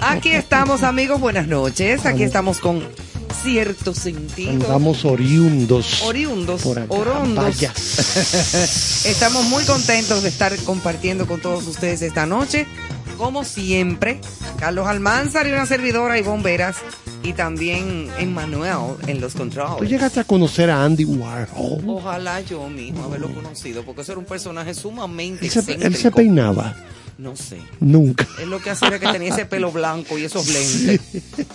Aquí estamos, amigos. Buenas noches. Aquí estamos con cierto sentido. Andamos oriundos. Oriundos, acá, orondos. Estamos muy contentos de estar compartiendo con todos ustedes esta noche. Como siempre, Carlos Almanzar y una servidora y bomberas. Y también Emmanuel en los Tú controles. llegaste a conocer a Andy Warhol. Ojalá yo mismo haberlo conocido, porque ese era un personaje sumamente Él se, él se peinaba. No sé. Nunca. Él lo que hacía era que tenía ese pelo blanco y esos lentes.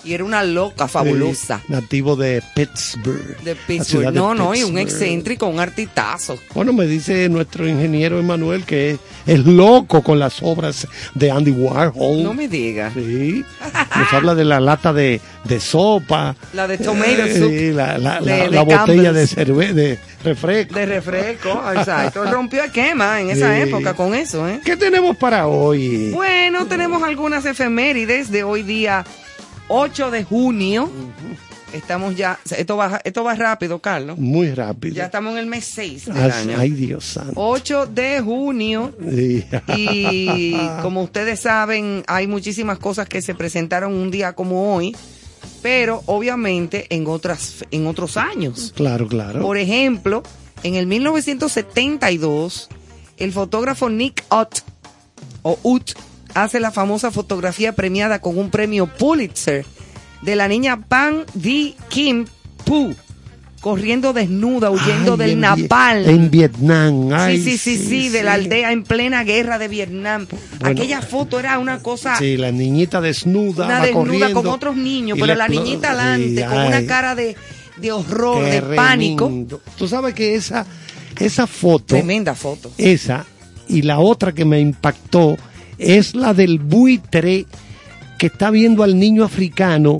Y era una loca fabulosa. Sí, nativo de Pittsburgh. De Pittsburgh. de No, no, y un excéntrico, un artitazo. Bueno, me dice nuestro ingeniero Emanuel que es, es loco con las obras de Andy Warhol. No me digas. Sí. Nos habla de la lata de, de sopa. La de tomato Eh, soup. la, la- de- la- de la botella de cerve de refresco. De refresco, exacto. Rompió el quema en esa Sí. época con eso, ¿eh? ¿Qué tenemos para hoy? Bueno, tenemos algunas efemérides de hoy día 8 de junio. Estamos ya, esto va, esto va rápido, Carlos. Muy rápido. Ya estamos en el mes 6 del Ay, año. ay, Dios santo. 8 de junio. Y como ustedes saben, hay muchísimas cosas que se presentaron un día como hoy, pero obviamente en otras en otros años. Claro, claro. Por ejemplo, en el 1972, el fotógrafo Nick Ott o Ut hace la famosa fotografía premiada con un premio Pulitzer de la niña Pan Di Kim Pu corriendo desnuda huyendo Ay, del en napalm. En Vietnam. Ay, sí, sí, sí, sí, de la aldea en plena guerra de Vietnam. Bueno, Aquella foto era una cosa, Sí, la niñita desnuda. una va desnuda corriendo, con otros niños, pero la niñita adelante, con una cara de, de horror, de pánico. Tú sabes que esa, esa foto, Tremenda foto. esa y la otra que me impactó es la del buitre que está viendo al niño africano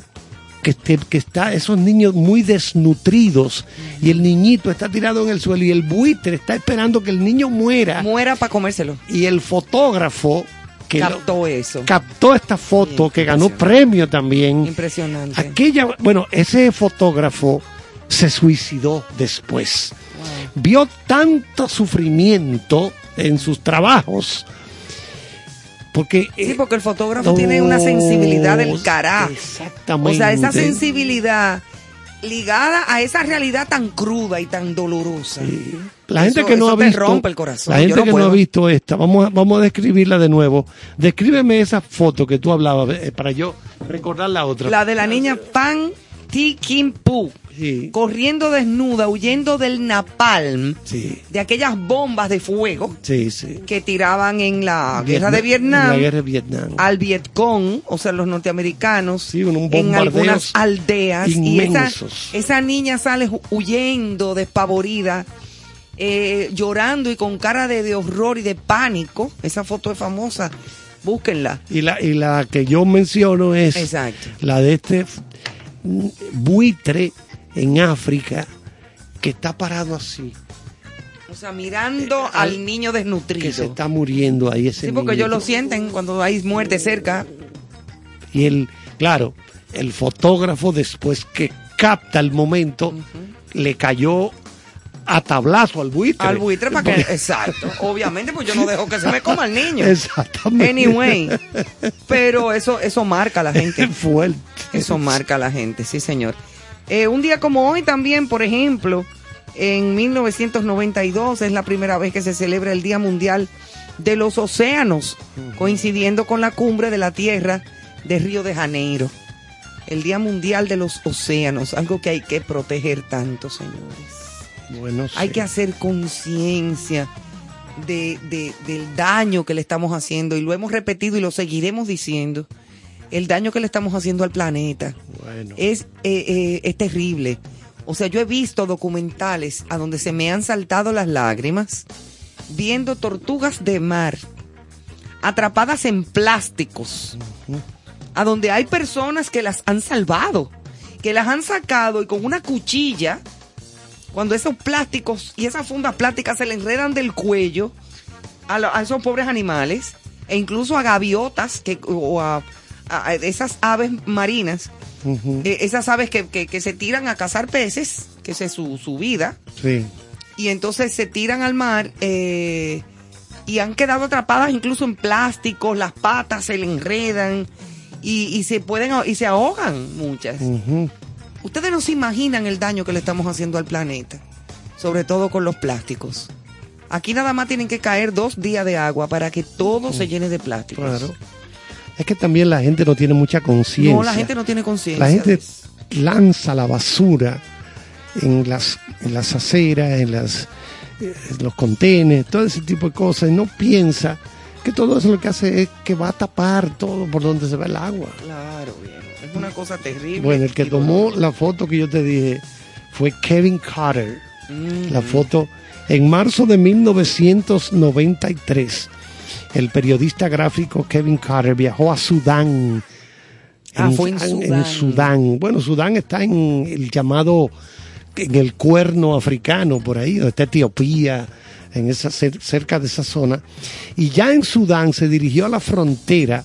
que, este- que está esos niños muy desnutridos y el niñito está tirado en el suelo y el buitre está esperando que el niño muera Muera para comérselo. y el fotógrafo que lo- Captó eso. captó esta foto que ganó premio también. Impresionante. Aquella, bueno, ese fotógrafo se suicidó después. Vio tanto sufrimiento en sus trabajos porque Sí, eh, porque el fotógrafo tiene una sensibilidad del carajo. Exactamente. O sea, esa sensibilidad ligada a esa realidad tan cruda y tan dolorosa. Sí. La Eso- gente que no ha visto, rompe el corazón. la gente no que puedo. no ha visto esta, vamos a, vamos a describirla de nuevo. Descríbeme esa foto que tú hablabas eh, para yo recordar la otra. La de la niña Pan Ti Kim Pu, Sí. corriendo desnuda, huyendo del napalm, Sí, de aquellas bombas de fuego sí, que tiraban en la guerra de Vietnam, Vietnam. La guerra de Vietnam. al Vietcong, o sea, los norteamericanos, un en algunas aldeas. Y esa, esa niña sale hu- huyendo, despavorida, eh, llorando y con cara de, de horror y de pánico. Esa foto es famosa, búsquenla. Y la, y la que yo menciono es Exacto. la de este buitre en África que está parado así, O sea, mirando Eh, al al- niño que desnutrido. se está muriendo ahí ese Sí, porque ellos lo sienten cuando hay muerte cerca. Y él, claro, el fotógrafo después que capta el momento, le cayó a tablazo al buitre. Al buitre para que... Exacto. Obviamente, pues yo no dejo que se me coma el niño. Exactamente. Anyway. Pero eso, eso marca a la gente. Fuerte. Eso marca a la gente, sí, señor. Eh, un día como hoy también, por ejemplo, en 1992 es la primera vez que se celebra el Día Mundial de los Océanos, coincidiendo con la cumbre de la Tierra de Río de Janeiro. El Día Mundial de los Océanos, algo que hay que proteger tanto, señores. Bueno, Hay que hacer conciencia de, de- del daño que le estamos haciendo y lo hemos repetido y lo seguiremos diciendo. El daño que le estamos haciendo al planeta Bueno. es, eh, eh, es terrible. O sea, yo he visto documentales a donde se me han saltado las lágrimas viendo tortugas de mar atrapadas en plásticos, a donde hay personas que las han salvado, que las han sacado y con una cuchilla, cuando esos plásticos y esas fundas plásticas se le enredan del cuello a, lo- a esos pobres animales, e incluso a gaviotas que, o a esas aves marinas, eh, esas aves que, que- que se tiran a cazar peces, que esa es su, su vida, Sí. y entonces se tiran al mar eh, y han quedado atrapadas incluso en plásticos, las patas se le enredan y, y se pueden y se ahogan muchas. Ustedes no se imaginan el daño que le estamos haciendo al planeta, sobre todo con los plásticos. Aquí nada más tienen que caer dos días de agua para que todo se llene de plásticos. Claro. Es que también la gente no tiene mucha conciencia. No, la gente no tiene conciencia. La gente lanza la basura en las, en las aceras, en, las, eh, en los contenes, todo ese tipo de cosas, y no piensa que todo eso lo que hace es que va a tapar todo por donde se va el agua. Claro, viejo. Es una cosa terrible. Bueno, el que tomó la foto que yo te dije fue Kevin Carter. mm, La foto en marzo de 1993. El periodista gráfico Kevin Carter viajó a Sudán. Ah, fue en Sudán. Sudán. Bueno, Sudán está en el llamado, en el cuerno africano, por ahí, donde está Etiopía, en esa, cer- cerca de esa zona. Y ya en Sudán se dirigió a la frontera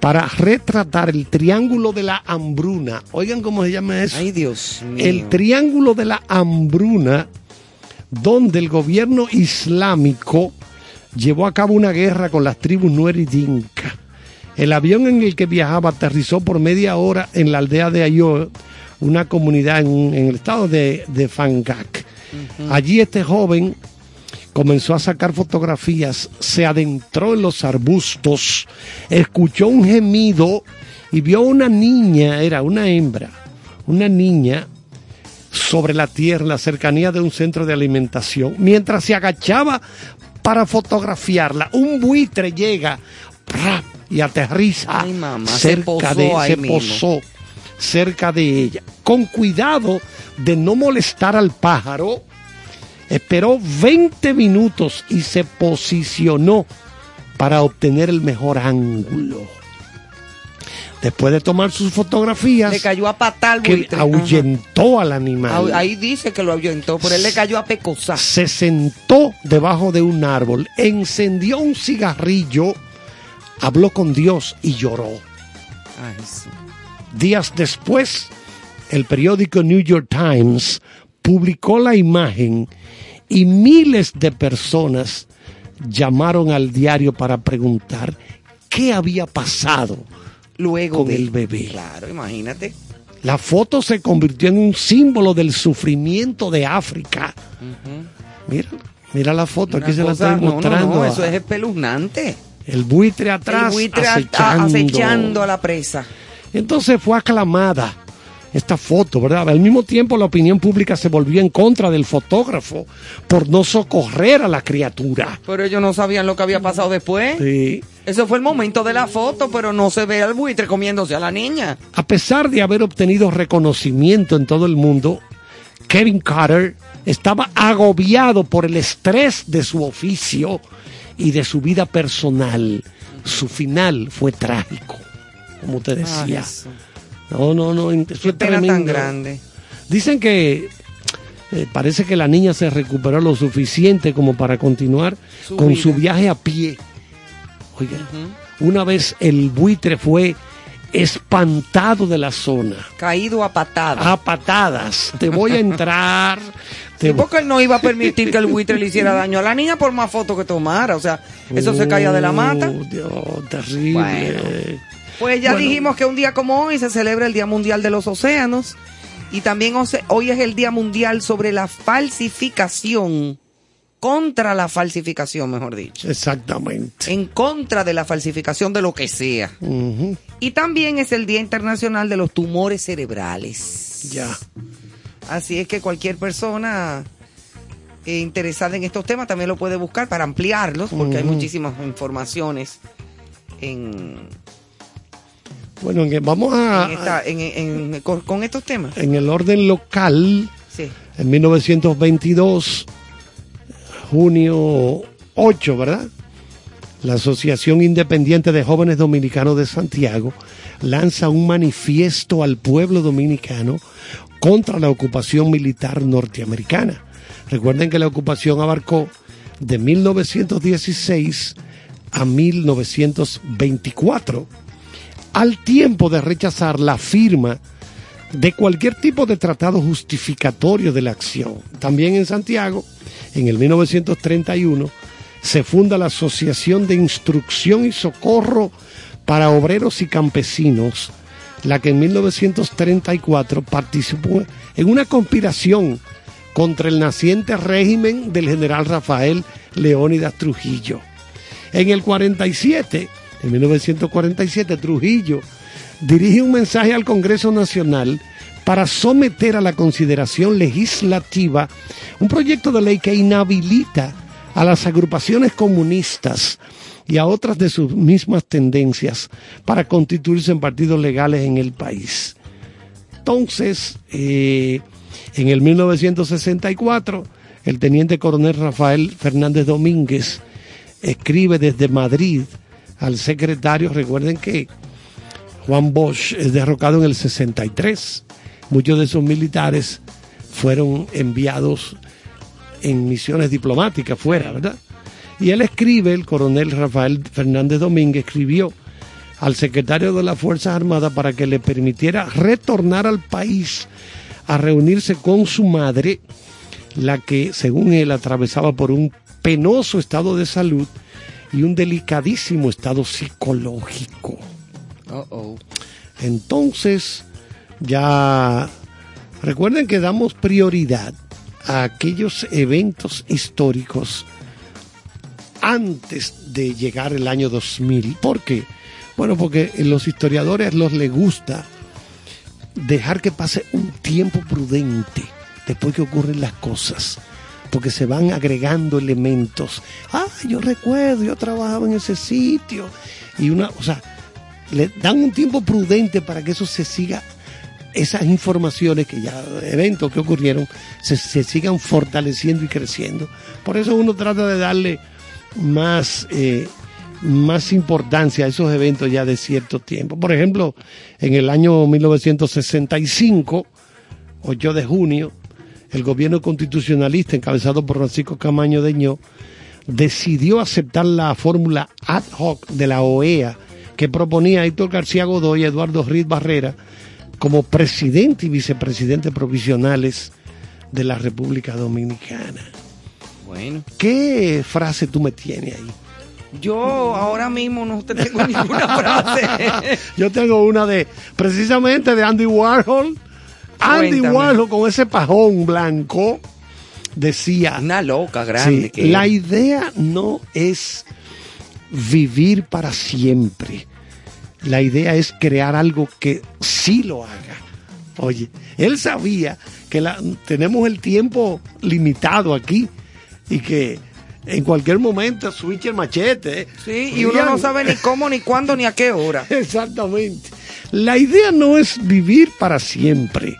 para retratar el triángulo de la hambruna. Oigan cómo se llama eso Ay, Dios mío. el triángulo de la hambruna, donde el gobierno islámico llevó a cabo una guerra con las tribus Nuer y Dinka. El avión en el que viajaba aterrizó por media hora en la aldea de Ayo, una comunidad en, en el estado de, de Fangak. Allí este joven comenzó a sacar fotografías, se adentró en los arbustos, escuchó un gemido y vio una niña, era una hembra, una niña sobre la tierra, en la cercanía de un centro de alimentación. Mientras se agachaba para fotografiarla, un buitre llega y aterriza Ay, mamá, se cerca de mismo. posó cerca de ella. Con cuidado de no molestar al pájaro, esperó 20 minutos y se posicionó para obtener el mejor ángulo. Después de tomar sus fotografías, Le cayó a patar que buitre. ahuyentó al animal. Ahí dice que lo ahuyentó, pero él le cayó a pecosar. Se sentó debajo de un árbol, encendió un cigarrillo, habló con Dios y lloró. Ay, sí. Días después, el periódico New York Times publicó la imagen y miles de personas llamaron al diario para preguntar qué había pasado. Luego Con de- el bebé. Claro, imagínate. La foto se convirtió en un símbolo del sufrimiento de África. Mira, mira la foto, Una aquí se la estoy no, no, mostrando. no, eso es espeluznante. El buitre atrás el buitre acechando. acechando a la presa. Entonces fue aclamada esta foto, ¿verdad? Al mismo tiempo la opinión pública se volvió en contra del fotógrafo por no socorrer a la criatura. Pero ellos no sabían lo que había pasado después. Sí. Ese fue el momento de la foto, pero no se ve al buitre comiéndose a la niña. A pesar de haber obtenido reconocimiento en todo el mundo, Kevin Carter estaba agobiado por el estrés de su oficio y de su vida personal. Su final fue trágico, como te decía. Ay, eso. No, no, no. Eso es pena tan tremendo. grande. Dicen que eh, parece que la niña se recuperó lo suficiente como para continuar Su con vida. su viaje a pie. Oiga, una vez el buitre fue espantado de la zona. Caído a patada. A patadas. Te voy a entrar. Te Sí, porque él no iba a permitir que el buitre le hiciera daño a la niña por más fotos que tomara. O sea, eso se caía de la mata. Oh, Dios, terrible. Bueno. Pues ya Bueno. dijimos que un día como hoy se celebra el Día Mundial de los Océanos y también hoy es el Día Mundial sobre la falsificación, contra la falsificación, mejor dicho, Exactamente. en contra de la falsificación de lo que sea. Y también es el Día Internacional de los Tumores Cerebrales. Ya. Así es que cualquier persona eh, interesada en estos temas también lo puede buscar para ampliarlos, porque hay muchísimas informaciones en, Bueno, en vamos a. en esta- en- en- con, con estos temas. En el orden local, Sí. en 1922, junio 8, ¿verdad? La Asociación Independiente de Jóvenes Dominicanos de Santiago lanza un manifiesto al pueblo dominicano contra la ocupación militar norteamericana. Recuerden que la ocupación abarcó de 1916 a 1924, al tiempo de rechazar la firma de cualquier tipo de tratado justificatorio de la acción. También en Santiago, en el 1931, se funda la Asociación de Instrucción y Socorro para Obreros y Campesinos, la que en 1934 participó en una conspiración contra el naciente régimen del general Rafael Leónidas Trujillo. En el 47, en 1947, Trujillo dirige un mensaje al Congreso Nacional para someter a la consideración legislativa un proyecto de ley que inhabilita a las agrupaciones comunistas y a otras de sus mismas tendencias para constituirse en partidos legales en el país. Entonces, eh, en el 1964, el teniente coronel Rafael Fernández Domínguez escribe desde Madrid al secretario, recuerden que Juan Bosch es derrocado en el 63, muchos de sus militares fueron enviados en misiones diplomáticas fuera, ¿verdad? Y él escribe, el coronel Rafael Fernández Domínguez escribió al secretario de las Fuerzas Armadas para que le permitiera retornar al país a reunirse con su madre, la que, según él, atravesaba por un penoso estado de salud y un delicadísimo estado psicológico. Entonces, ya recuerden que damos prioridad a aquellos eventos históricos antes de llegar el año 2000. ¿Por qué? Bueno, porque a los historiadores los les gusta dejar que pase un tiempo prudente después que ocurren las cosas, porque se van agregando elementos. Ah, yo recuerdo, yo trabajaba en ese sitio y una, o sea, le dan un tiempo prudente para que eso se siga esas informaciones que ya, eventos que ocurrieron, se, se, sigan fortaleciendo y creciendo. Por eso uno trata de darle más, eh, más importancia a esos eventos ya de cierto tiempo. Por ejemplo, en el año 1965, 8 de junio, el gobierno constitucionalista encabezado por Francisco Camaño Deñó decidió aceptar la fórmula ad hoc de la OEA que proponía Héctor García Godoy y Eduardo Riz Barrera como presidente y vicepresidente provisionales de la República Dominicana. Bueno. ¿Qué frase tú me tienes ahí? Yo ahora mismo no te tengo ninguna frase. Yo tengo una de, precisamente de Andy Warhol. Andy Cuéntame. Warhol con ese pajón blanco decía, Una loca grande. Sí, que la idea no es vivir para siempre. La idea es crear algo que sí lo haga. Oye, él sabía que la- tenemos el tiempo limitado aquí y que en cualquier momento switch el machete. ¿eh? Sí, y uno no sabe ni cómo, ni cuándo, ni a qué hora. Exactamente. La idea no es vivir para siempre.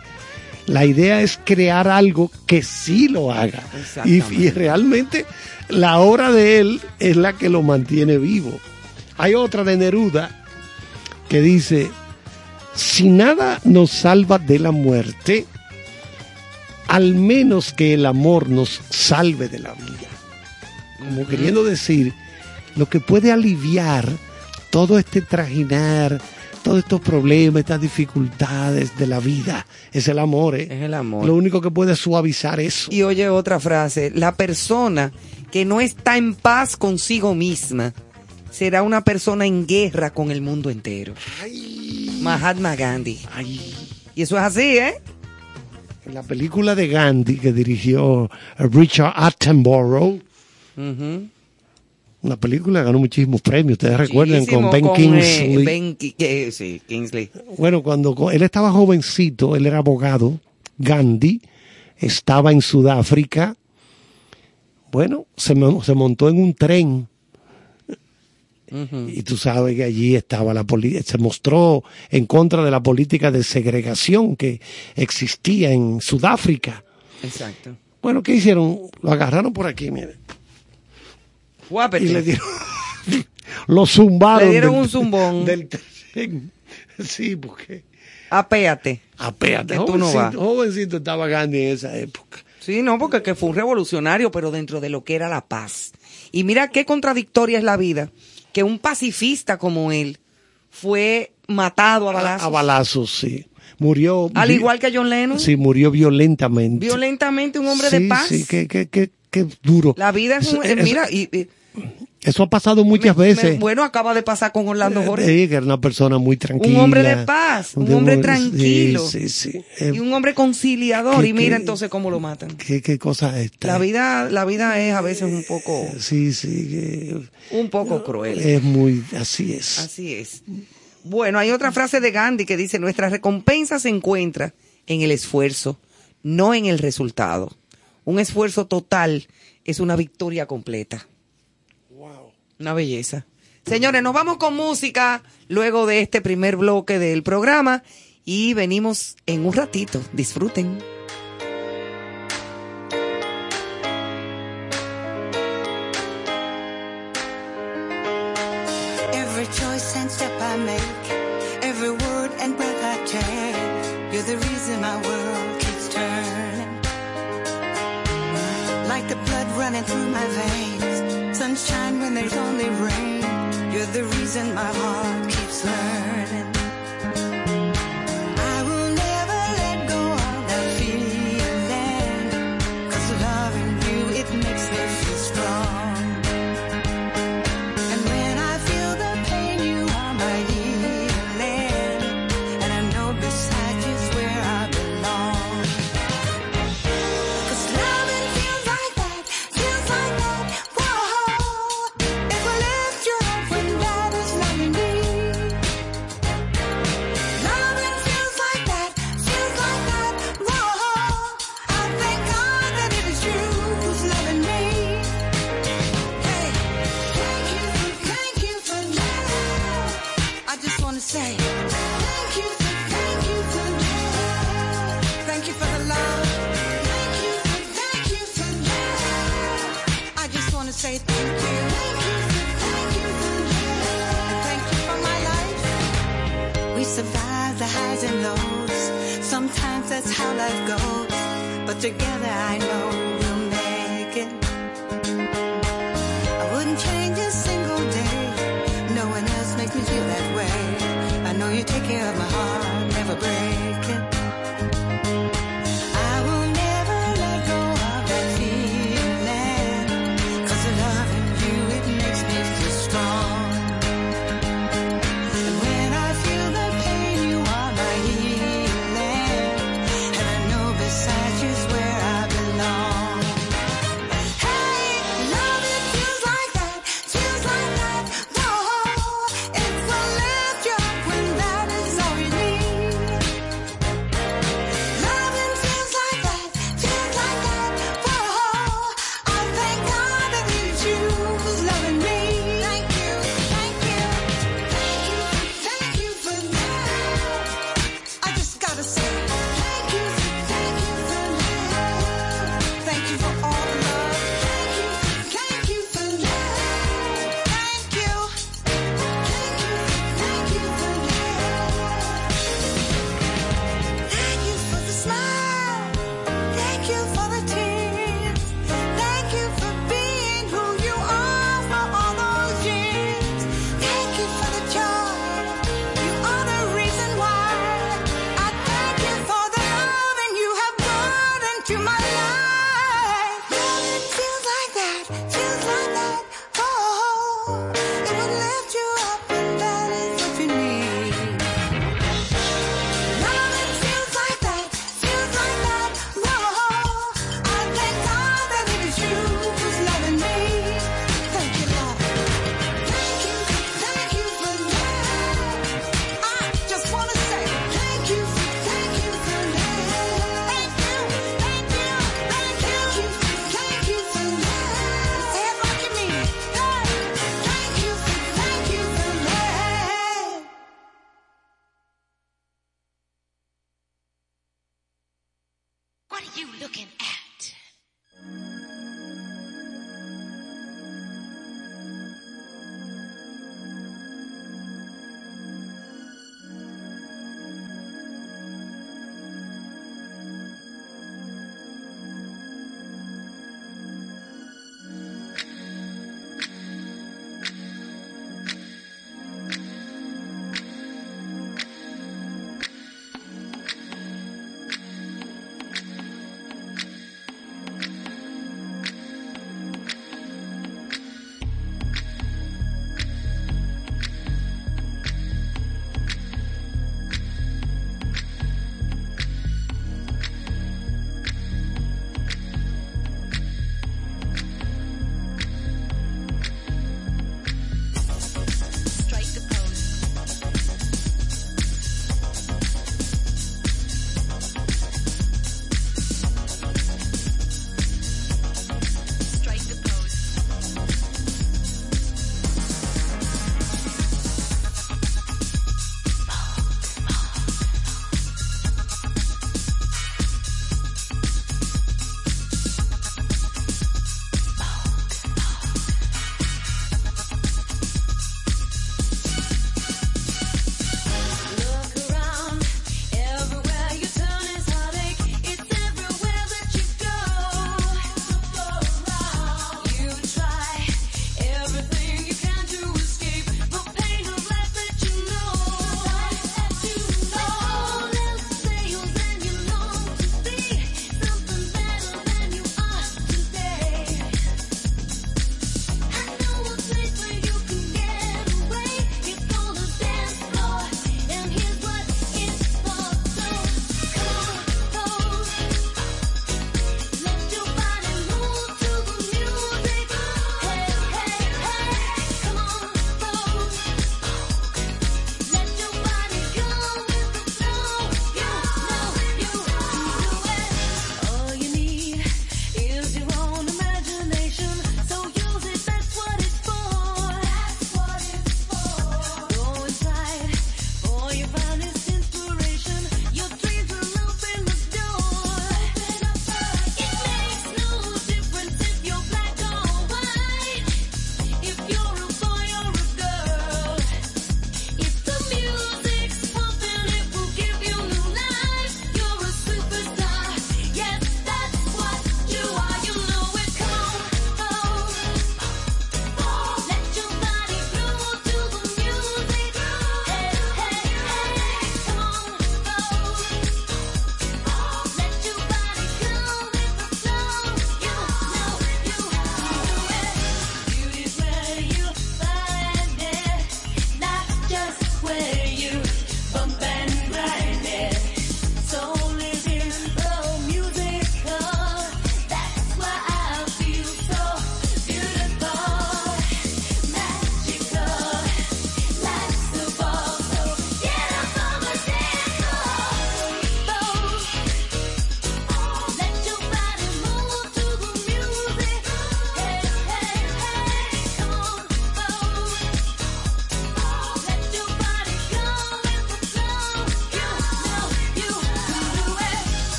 La idea es crear algo que sí lo haga. Y, realmente la obra de él es la que lo mantiene vivo. Hay otra de Neruda que dice, si nada nos salva de la muerte, al menos que el amor nos salve de la vida. Como queriendo decir, lo que puede aliviar todo este trajinar, todos estos problemas, estas dificultades de la vida, es el amor. ¿eh? Es el amor. Lo único que puede suavizar eso. Y oye otra frase, la persona que no está en paz consigo misma será una persona en guerra con el mundo entero. Mahatma Gandhi. Ay, Y eso es así, ¿eh? en la película de Gandhi que dirigió Richard Attenborough, Ujú. Una película ganó muchísimos premios, ustedes recuerdan, con Ben eh, Kingsley. Ben Ki- sí, Kingsley. Bueno, cuando él estaba jovencito, él era abogado, Gandhi, estaba en Sudáfrica, bueno, se, mo- se montó en un tren y tú sabes que allí estaba la se mostró en contra de la política de segregación que existía en Sudáfrica. Exacto. Bueno, ¿qué hicieron? Lo agarraron por aquí, mire, Guápete. y le dieron, lo zumbaron. Le dieron del- un zumbón. Del tren. Sí, porque Apéate. apéate, Que tú no jovencito, vas. jovencito estaba Gandhi en esa época. Sí, no, porque que fue un revolucionario, pero dentro de lo que era la paz. Y mira qué contradictoria es la vida, que un pacifista como él fue matado a balazos. A balazos, sí. Murió. Al igual que John Lennon. Sí, murió violentamente. Violentamente un hombre de Sí, paz. Sí, qué, qué, qué, qué duro. La vida es un... Eso- mira, y, y Eso ha pasado muchas Me- me- veces. bueno, acaba de pasar con Orlando Jorge. Sí, que era una persona muy tranquila. un hombre de paz, un hombre tranquilo. Sí, sí, sí. Eh, y un hombre conciliador. ¿Qué- Y mira entonces cómo lo matan. ¿Qué, qué cosa es esta? La vida, la vida es a veces un poco, Sí, sí, que un poco cruel. es muy, así es. Así es. Bueno, hay otra frase de Gandhi que dice, nuestra recompensa se encuentra en el esfuerzo, no en el resultado. Un esfuerzo total es una victoria completa. Una belleza. Señores, nos vamos con música luego de este primer bloque del programa y venimos en un ratito. Disfruten. Every choice and step I make, every word and breath I take, you're the reason my world keeps turning. Like the blood running through my veins, there's only rain, you're the reason my heart that's how life goes. But together I know we'll make it. I wouldn't change a single day. No one else makes me feel that way. I know you take care of my heart,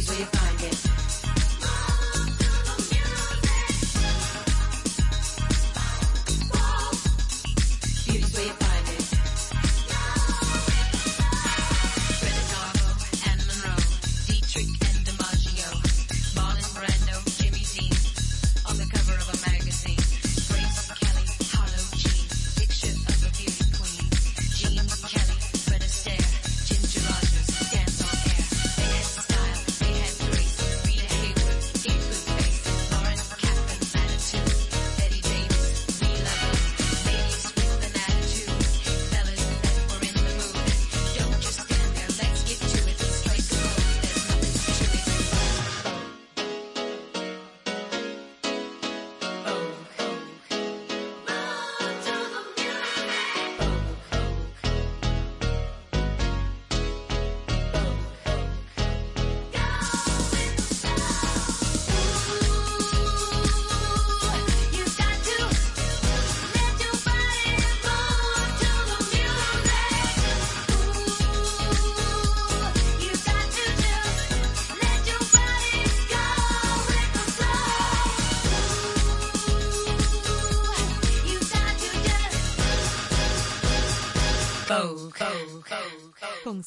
Beauty's where you find it.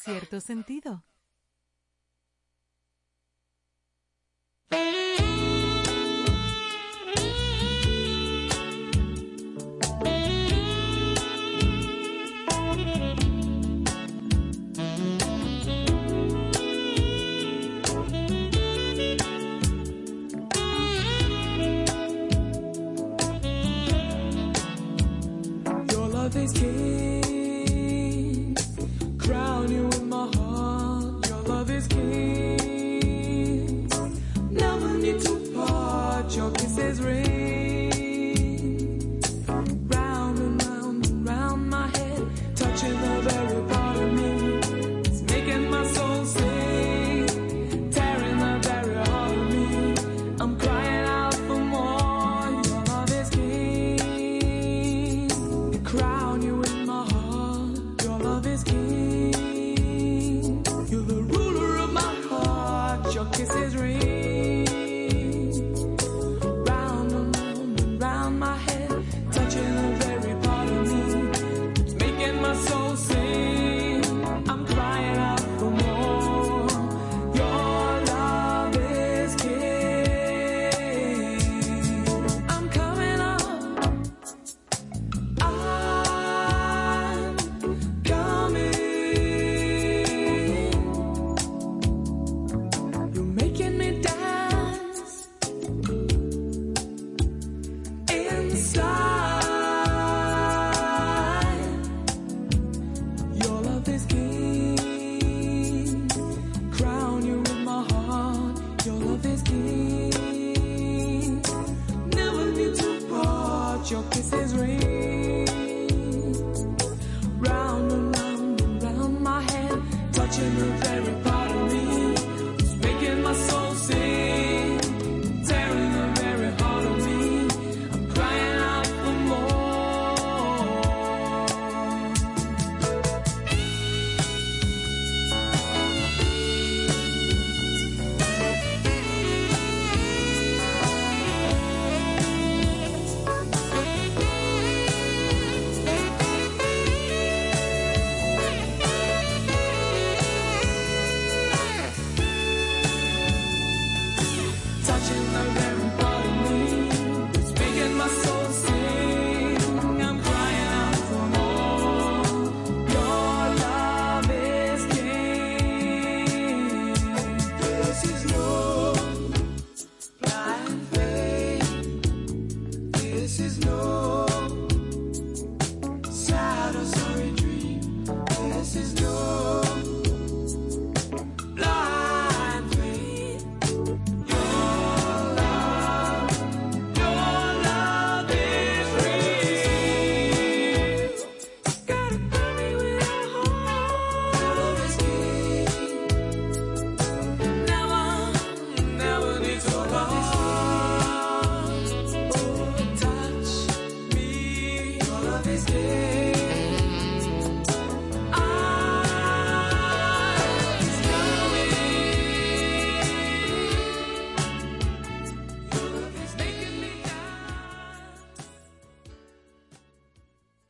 Cierto sentido.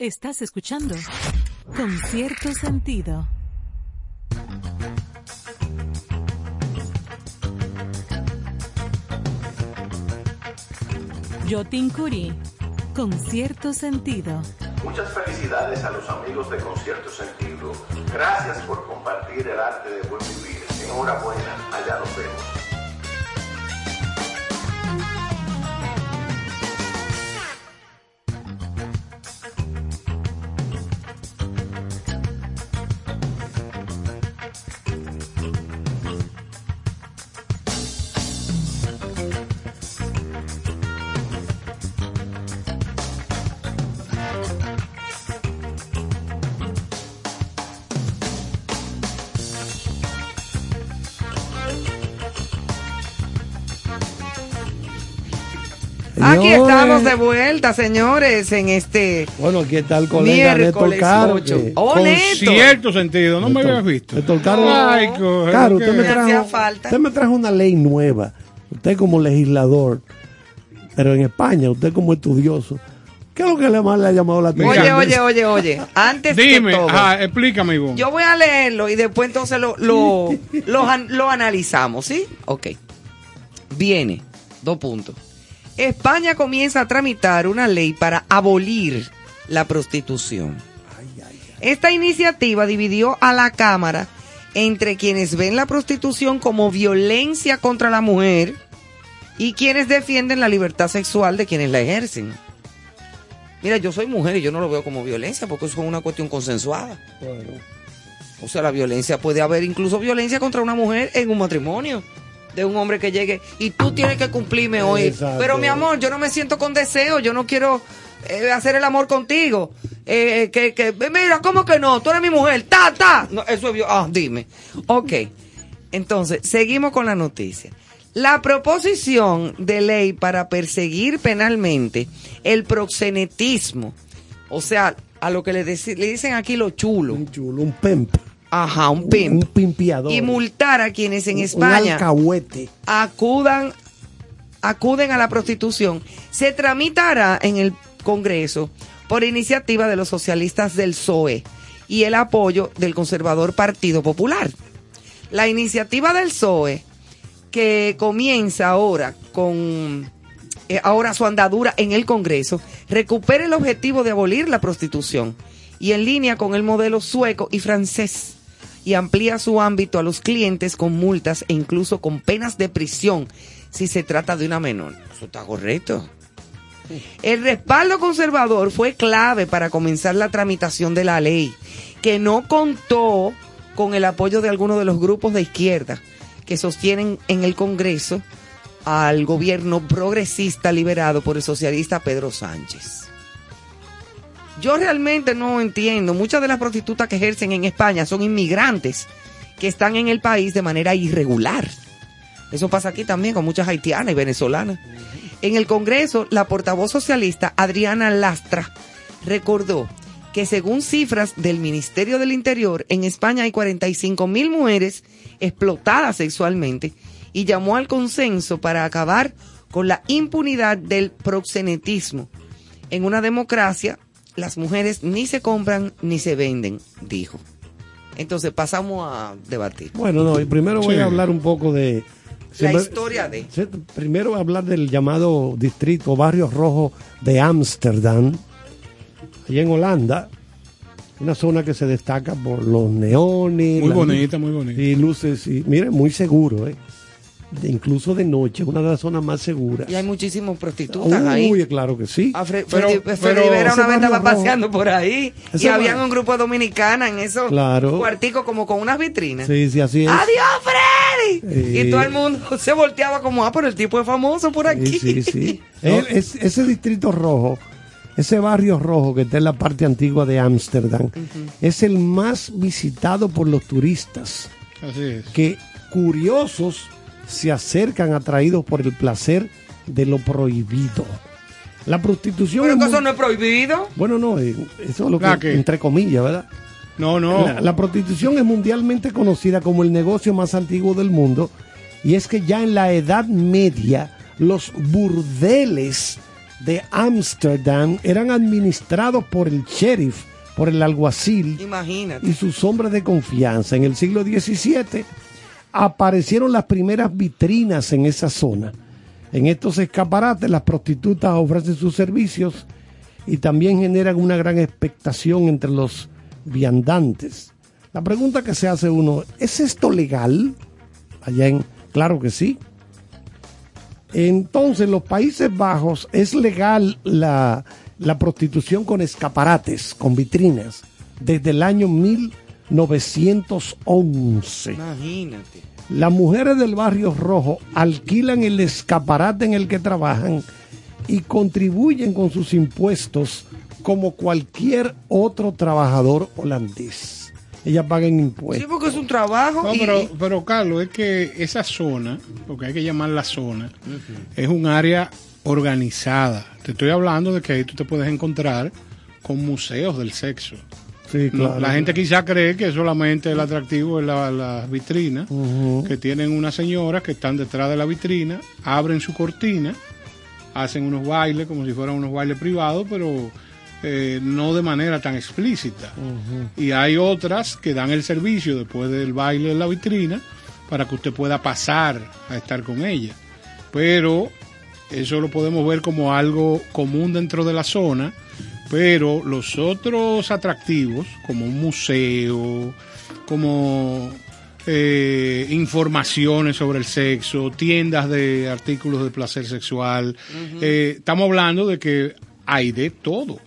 Estás escuchando con cierto sentido. Jotin Curi, con cierto sentido. Muchas felicidades a los amigos de Concierto Sentido. Gracias por compartir el arte de buen vivir. Enhorabuena, allá nos vemos. Estamos de vuelta, señores, en este Bueno, aquí está el colega Néstor Caro. 8. que- Oh, Con cierto sentido, no me habías visto. Néstor Caro, Ay, Caro, usted me trajo, falta. usted me trajo una ley nueva. Usted como legislador, pero en España, usted como estudioso. ¿Qué es lo que le más le ha llamado la atención? Oye, oye, oye, oye. Antes Dime, que todo, ajá, explícame, Ivonne. yo voy a leerlo y después entonces lo, lo, lo analizamos, ¿sí? Ok. Viene, dos puntos. España comienza a tramitar una ley para abolir la prostitución. Esta iniciativa dividió a la Cámara entre quienes ven la prostitución como violencia contra la mujer y quienes defienden la libertad sexual de quienes la ejercen. Mira, yo soy mujer y yo no lo veo como violencia porque eso es una cuestión consensuada. O sea, la violencia puede haber incluso violencia contra una mujer en un matrimonio. De un hombre que llegue y tú tienes que cumplirme hoy. Exacto. Pero mi amor, yo no me siento con deseo, yo no quiero eh, hacer el amor contigo. Eh, que, que, mira, ¿cómo que no? Tú eres mi mujer, ta, ta. No, eso es, ah, dime. Ok, entonces, seguimos con la noticia. La proposición de ley para perseguir penalmente el proxenetismo, o sea, a lo que le, le dicen aquí lo chulo, Un chulo, un pimp. Ajá, un pimp, un pimpiador. y multar a quienes en Un- Un España alcahuete. acudan acuden a la prostitución se tramitará en el Congreso por iniciativa de los socialistas del PSOE y el apoyo del conservador Partido Popular. La iniciativa del PSOE que comienza ahora con eh, ahora su andadura en el Congreso recupera el objetivo de abolir la prostitución y en línea con el modelo sueco y francés y amplía su ámbito a los clientes con multas e incluso con penas de prisión si se trata de una menor. Eso está correcto. El respaldo conservador fue clave para comenzar la tramitación de la ley, que no contó con el apoyo de algunos de los grupos de izquierda que sostienen en el Congreso al gobierno progresista liberado por el socialista Pedro Sánchez. Yo realmente no entiendo, muchas de las prostitutas que ejercen en España son inmigrantes que están en el país de manera irregular. Eso pasa aquí también con muchas haitianas y venezolanas. En el Congreso, la portavoz socialista Adriana Lastra recordó que según cifras del Ministerio del Interior, en España hay 45 mil mujeres explotadas sexualmente y llamó al consenso para acabar con la impunidad del proxenetismo. En una democracia, las mujeres ni se compran ni se venden, dijo. Entonces pasamos a debatir. Bueno, no, y primero voy Sí. a hablar un poco de... La siempre- historia de... se- Primero voy a hablar del llamado distrito Barrio Rojo de Ámsterdam, allá en Holanda. Una zona que se destaca por los neones. Muy bonita, muy bonita. Y luces, y mire, muy seguro, ¿eh? De- incluso de noche, una de las zonas más seguras. Y hay muchísimos prostitutas ahí. Uy, claro que sí. A Fre- Pero- Freddy, pero Freddy Vera ese una vez estaba barrio rojo- paseando por ahí y ese habían barrio- un grupo de dominicanas en esos Claro. cuarticos como con unas vitrinas. Sí, sí, así es. ¡Adiós, Freddy! Eh. Y todo el mundo se volteaba como, ah, pero el tipo es famoso por aquí. Sí, sí, sí. El- es- ese distrito rojo, ese barrio rojo que está en la parte antigua de Ámsterdam, es el más visitado por los turistas, Así es. que curiosos se acercan atraídos por el placer de lo prohibido. La prostitución Pero es que muy- eso no es prohibido. Bueno, no, eh, eso es lo ¿La que, qué? entre comillas, ¿verdad? No, no. La, la prostitución es mundialmente conocida como el negocio más antiguo del mundo y es que ya en la Edad Media los burdeles de Ámsterdam eran administrados por el sheriff, por el alguacil Imagínate. y sus hombres de confianza. En el siglo XVII aparecieron las primeras vitrinas en esa zona. En estos escaparates las prostitutas ofrecen sus servicios y también generan una gran expectación entre los viandantes. La pregunta que se hace uno, ¿es esto legal? Allá en, claro que sí. Entonces, en los Países Bajos es legal la, la prostitución con escaparates, con vitrinas, desde el año 1911. Imagínate. Las mujeres del barrio rojo alquilan el escaparate en el que trabajan y contribuyen con sus impuestos como cualquier otro trabajador holandés. Ellas pagan Sí, impuestos. porque es un trabajo. No, y- pero, pero Carlos, es que esa zona, porque hay que llamar la zona, es un área organizada. Te estoy hablando de que ahí tú te puedes encontrar con museos del sexo. Sí, No, claro. La gente quizá cree que solamente el atractivo es la- las vitrinas, que tienen unas señoras que están detrás de la vitrina, abren su cortina, hacen unos bailes como si fueran unos bailes privados, pero eh, no de manera tan explícita. Y hay otras que dan el servicio después del baile de la vitrina para que usted pueda pasar a estar con ella. Pero eso lo podemos ver como algo común dentro de la zona, pero los otros atractivos, como un museo, como eh, informaciones sobre el sexo, tiendas de artículos de placer sexual, eh, estamos hablando de que hay de todo.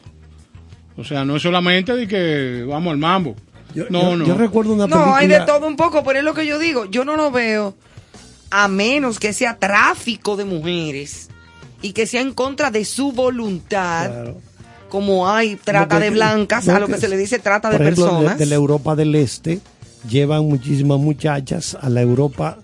O sea, no es solamente de que vamos al mambo. Yo, no, yo- no. yo recuerdo una película. No, hay de todo un poco, pero es lo que yo digo. Yo no lo veo a menos que sea tráfico de mujeres y que sea en contra de su voluntad, Claro. Como hay trata de blancas, a lo que se le dice trata de ejemplo, personas. De, la Europa del Este llevan muchísimas muchachas a la Europa,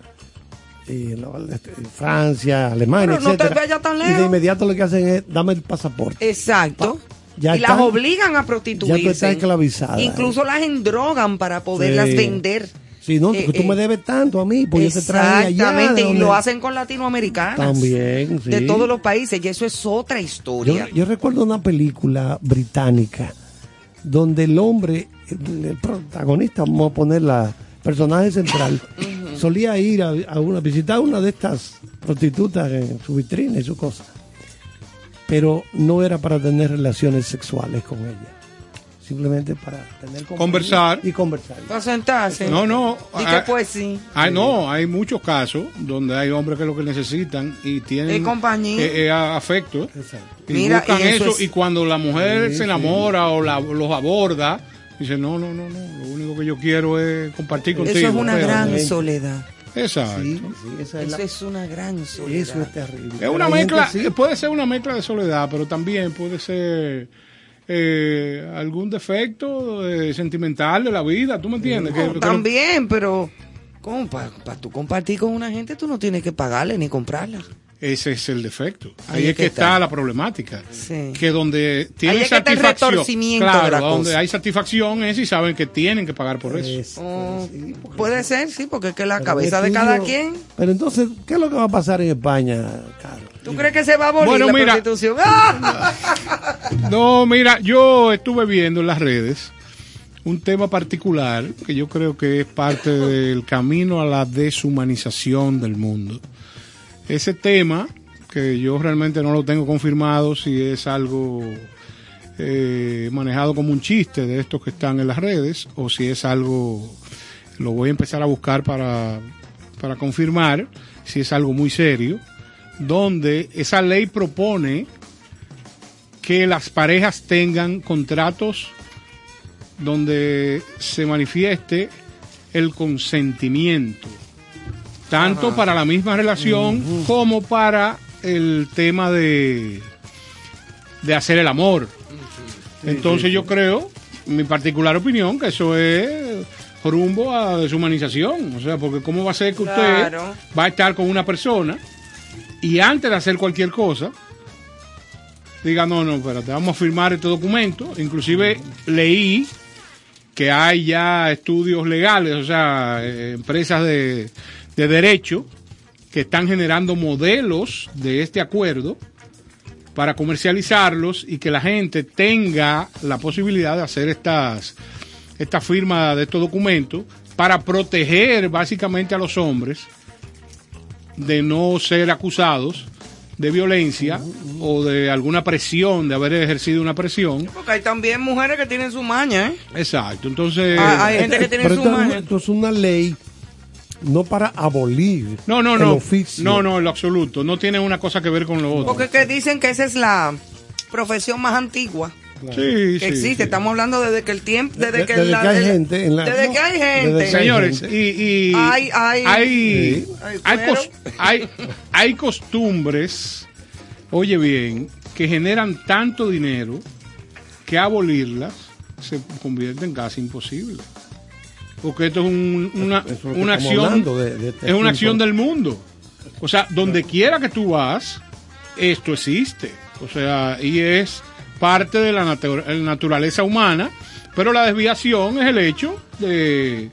eh, este, Francia, Alemania, Pero no te etcétera, vayas tan Y de lejos. inmediato lo que hacen es dame el pasaporte. Exacto. Ya y las obligan a ya prostituirse. tú estás esclavizada. Incluso las endrogan para poderlas Sí. vender. Si no, Eh, tú eh, me debes tanto a mí, pues yo te traje allá. Exactamente, y lo hacen con latinoamericanas. También, sí. De todos los países, y eso es otra historia. yo recuerdo una película británica donde el hombre, el, el protagonista, vamos a poner la personaje central, solía ir a, a una, visitar una de estas prostitutas en su vitrina y su cosa. Pero no era para tener relaciones sexuales con ella. Simplemente para tener Conversar. Y conversar. Para sentarse. No, no. Y que ah, pues sí. ah, no, hay muchos casos donde hay hombres que lo que necesitan y tienen compañía. eh, eh, afecto. Exacto. Y Mira, buscan y eso eso, es- y cuando la mujer Sí, se enamora o la- los aborda, dice, no, no, no, no, lo único que yo quiero es compartir contigo. Eso es una Pero- gran soledad. Exacto. Sí, sí, esa es Eso la- es una gran soledad. eso es terrible. Es una mezcla, eh, puede ser una mezcla de soledad, pero también puede ser eh, algún defecto eh, sentimental de la vida, ¿tú me entiendes? Que- No, que no- también, pero ¿cómo para tú compartir con una gente tú no tienes que pagarle ni comprarla? ese es el defecto. Ahí Ahí, es es que está. está la problemática. Sí. Que donde tienen Ahí es que está el satisfacción, de claro, la donde cosa. hay satisfacción es y saben que tienen que pagar por eso. Es- Oh, sí, puede ser, sí, porque es que la Pero cabeza de cada quien. Pero entonces, ¿qué es lo que va a pasar en España, Carlos? ¿Tú crees que se va a abolir Bueno, la mira. prostitución? ¡Ah! No, mira, yo estuve viendo en las redes un tema particular que yo creo que es parte del camino a la deshumanización del mundo. Ese tema, que yo realmente no lo tengo confirmado si es algo eh, manejado como un chiste de estos que están en las redes o si es algo, lo voy a empezar a buscar para, para confirmar si es algo muy serio, donde esa ley propone que las parejas tengan contratos donde se manifieste el consentimiento, tanto para la misma relación como para el tema de, de hacer el amor. Entonces yo creo, mi particular opinión, que eso es rumbo a deshumanización. O sea, porque ¿cómo va a ser que usted Claro. va a estar con una persona y antes de hacer cualquier cosa, diga, no, no, espérate, vamos a firmar este documento. Inclusive leí que hay ya estudios legales, o sea, eh, empresas de, de derecho que están generando modelos de este acuerdo para comercializarlos y que la gente tenga la posibilidad de hacer estas esta firma de estos documentos para proteger básicamente a los hombres de no ser acusados de violencia o de alguna presión, de haber ejercido una presión. Porque hay también mujeres que tienen su maña, ¿eh? Exacto, entonces... Ah, hay gente que tiene Pero su esto, es- maña. esto es una ley no para abolir No, no, el no. oficio. No, no, en lo absoluto. No tiene una cosa que ver con lo otro. Porque que dicen que esa es la profesión más antigua Sí, que sí, existe. sí. Estamos hablando desde que el tiempo, desde, De- que, desde la- que hay gente en la- desde que hay gente. Señores, y, y Hay- hay- hay, Sí. hay, Hay cos- hay- hay costumbres, oye bien, que generan tanto dinero que abolirlas se convierte en casi imposible. Porque esto es un- una, es una acción, hablando de- de este es una acción del mundo. O sea, donde quiera que tú vas, esto existe. O sea, y es parte de la natu- la naturaleza humana, pero la desviación es el hecho de,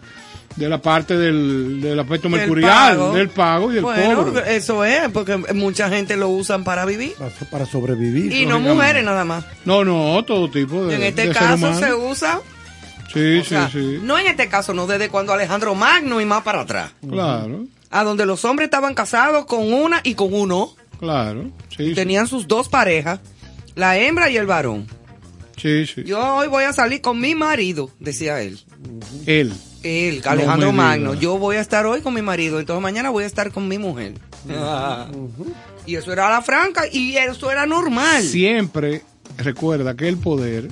de la parte del, del aspecto Del mercurial, pago. del pago y del bueno, cobro. eso es, porque mucha gente lo usan para vivir. Para, para sobrevivir. Y no mujeres nada más. No, no, todo tipo de En este de ser caso humano. se usa, Sí, o sea, sí, sí. no en este caso, no desde cuando Alejandro Magno y más para atrás. Claro, A donde los hombres estaban casados con una y con uno. claro. Sí, sí, Tenían sus dos parejas, la hembra y el varón. sí, sí. Yo hoy voy a salir con mi marido, decía él. Él. Él, Alejandro Magno. Yo voy a estar hoy con mi marido, entonces mañana voy a estar con mi mujer. Ah. Y eso era la franca y eso era normal. Siempre recuerda que el poder,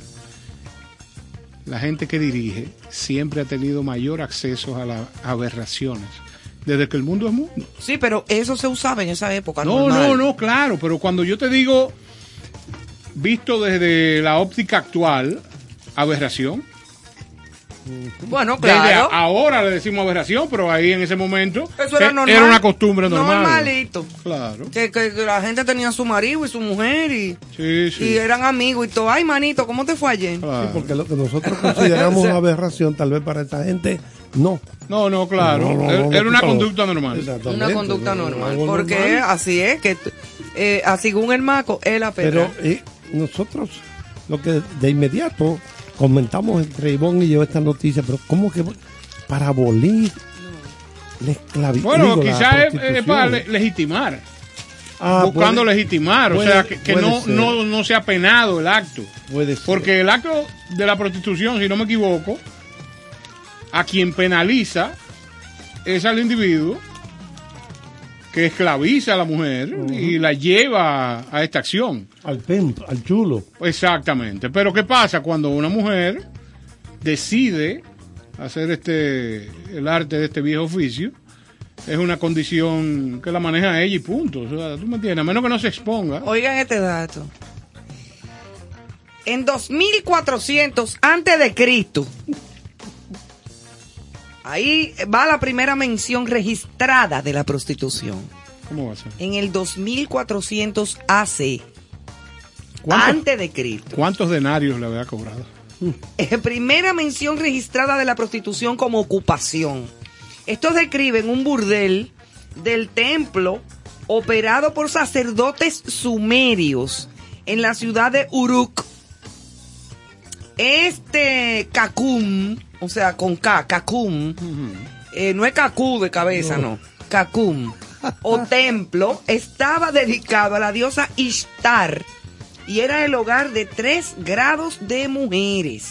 la gente que dirige, siempre ha tenido mayor acceso a las aberraciones. Desde que el mundo es mundo. Sí, pero eso se usaba en esa época. No, normal. no, no, claro, pero cuando yo te digo, visto desde la óptica actual, aberración. Bueno, Desde claro. a- ahora le decimos aberración, pero ahí en ese momento Eso era normal. una costumbre normal. Normalito. Claro. Que, que- que la gente tenía su marido y su mujer y, Sí, sí. y eran amigos y todo. Ay, manito, ¿cómo te fue ayer? claro. Sí, porque lo que nosotros consideramos O sea- aberración, tal vez para esta gente, no. No, no, claro. No, no, Era- no, Era una no. conducta normal. Exactamente, Una conducta no, no, normal. Porque normal. así es, que eh, así según el maco, es la Pero eh, nosotros, lo que de inmediato comentamos entre Ivonne y yo esta noticia, pero ¿cómo que para abolir la esclavitud? Bueno, quizás es, para le- legitimar. Ah, buscando puede- legitimar. puede- o sea, que, no, no, no sea penado el acto. puede ser. Porque el acto de la prostitución, si no me equivoco, a quien penaliza es al individuo que esclaviza a la mujer y la lleva a esta acción. al pimp, al chulo. Exactamente. Pero ¿qué pasa cuando una mujer decide hacer este el arte de este viejo oficio? Es una condición que la maneja ella y punto. O sea, tú me entiendes, a menos que no se exponga. Oigan este dato. En 2400 antes de Cristo. Ahí va la primera mención registrada de la prostitución. ¿Cómo va a ser? En el 2400 AC, ¿Cuántos, antes de Cristo. cuántos denarios le había cobrado? Eh, primera mención registrada de la prostitución como ocupación. Esto describe en un burdel del templo operado por sacerdotes sumerios en la ciudad de Uruk. Este Kakum, o sea, con K, Kakum, eh, no es Kaku de cabeza, no, Kakum, o templo, estaba dedicado a la diosa Ishtar y era el hogar de tres grados de mujeres.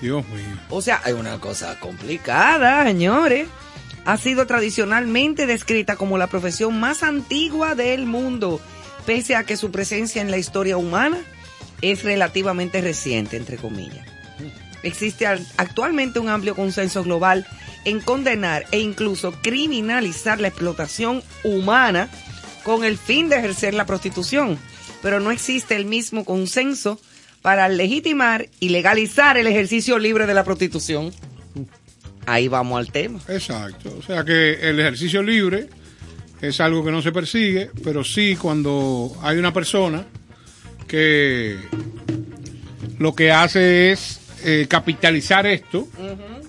Dios mío. O sea, hay una cosa complicada, señores. Ha sido tradicionalmente descrita como la profesión más antigua del mundo, pese a que su presencia en la historia humana es relativamente reciente, entre comillas. Existe al- actualmente un amplio consenso global en condenar e incluso criminalizar la explotación humana con el fin de ejercer la prostitución, pero no existe el mismo consenso para legitimar y legalizar el ejercicio libre de la prostitución. Ahí vamos al tema. Exacto. O sea que el ejercicio libre es algo que no se persigue, pero sí cuando hay una persona que lo que hace es eh, capitalizar esto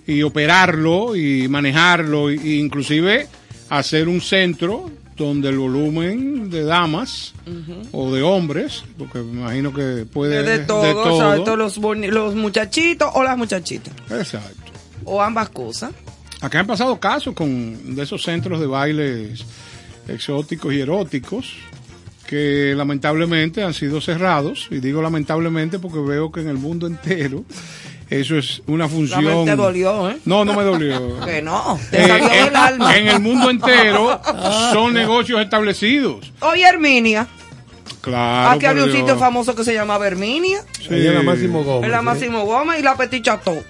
y operarlo y manejarlo e inclusive hacer un centro donde el volumen de damas o de hombres, porque me imagino que puede De, todo, exacto, los, boni- los muchachitos o las muchachitas. Exacto. O ambas cosas. Acá han pasado casos con de esos centros de bailes exóticos y eróticos que lamentablemente han sido cerrados y digo lamentablemente porque veo que en el mundo entero eso es una función. Te dolió, ¿eh? No, no me dolió. Que no, te Eh, salió en- del alma. En el mundo entero son negocios establecidos. Oye, Herminia. Claro. Aquí había un Dios. sitio famoso que se llamaba Herminia. Sí. En la Máximo Gómez. En la sí. Máximo Gómez y la Petit Chateau.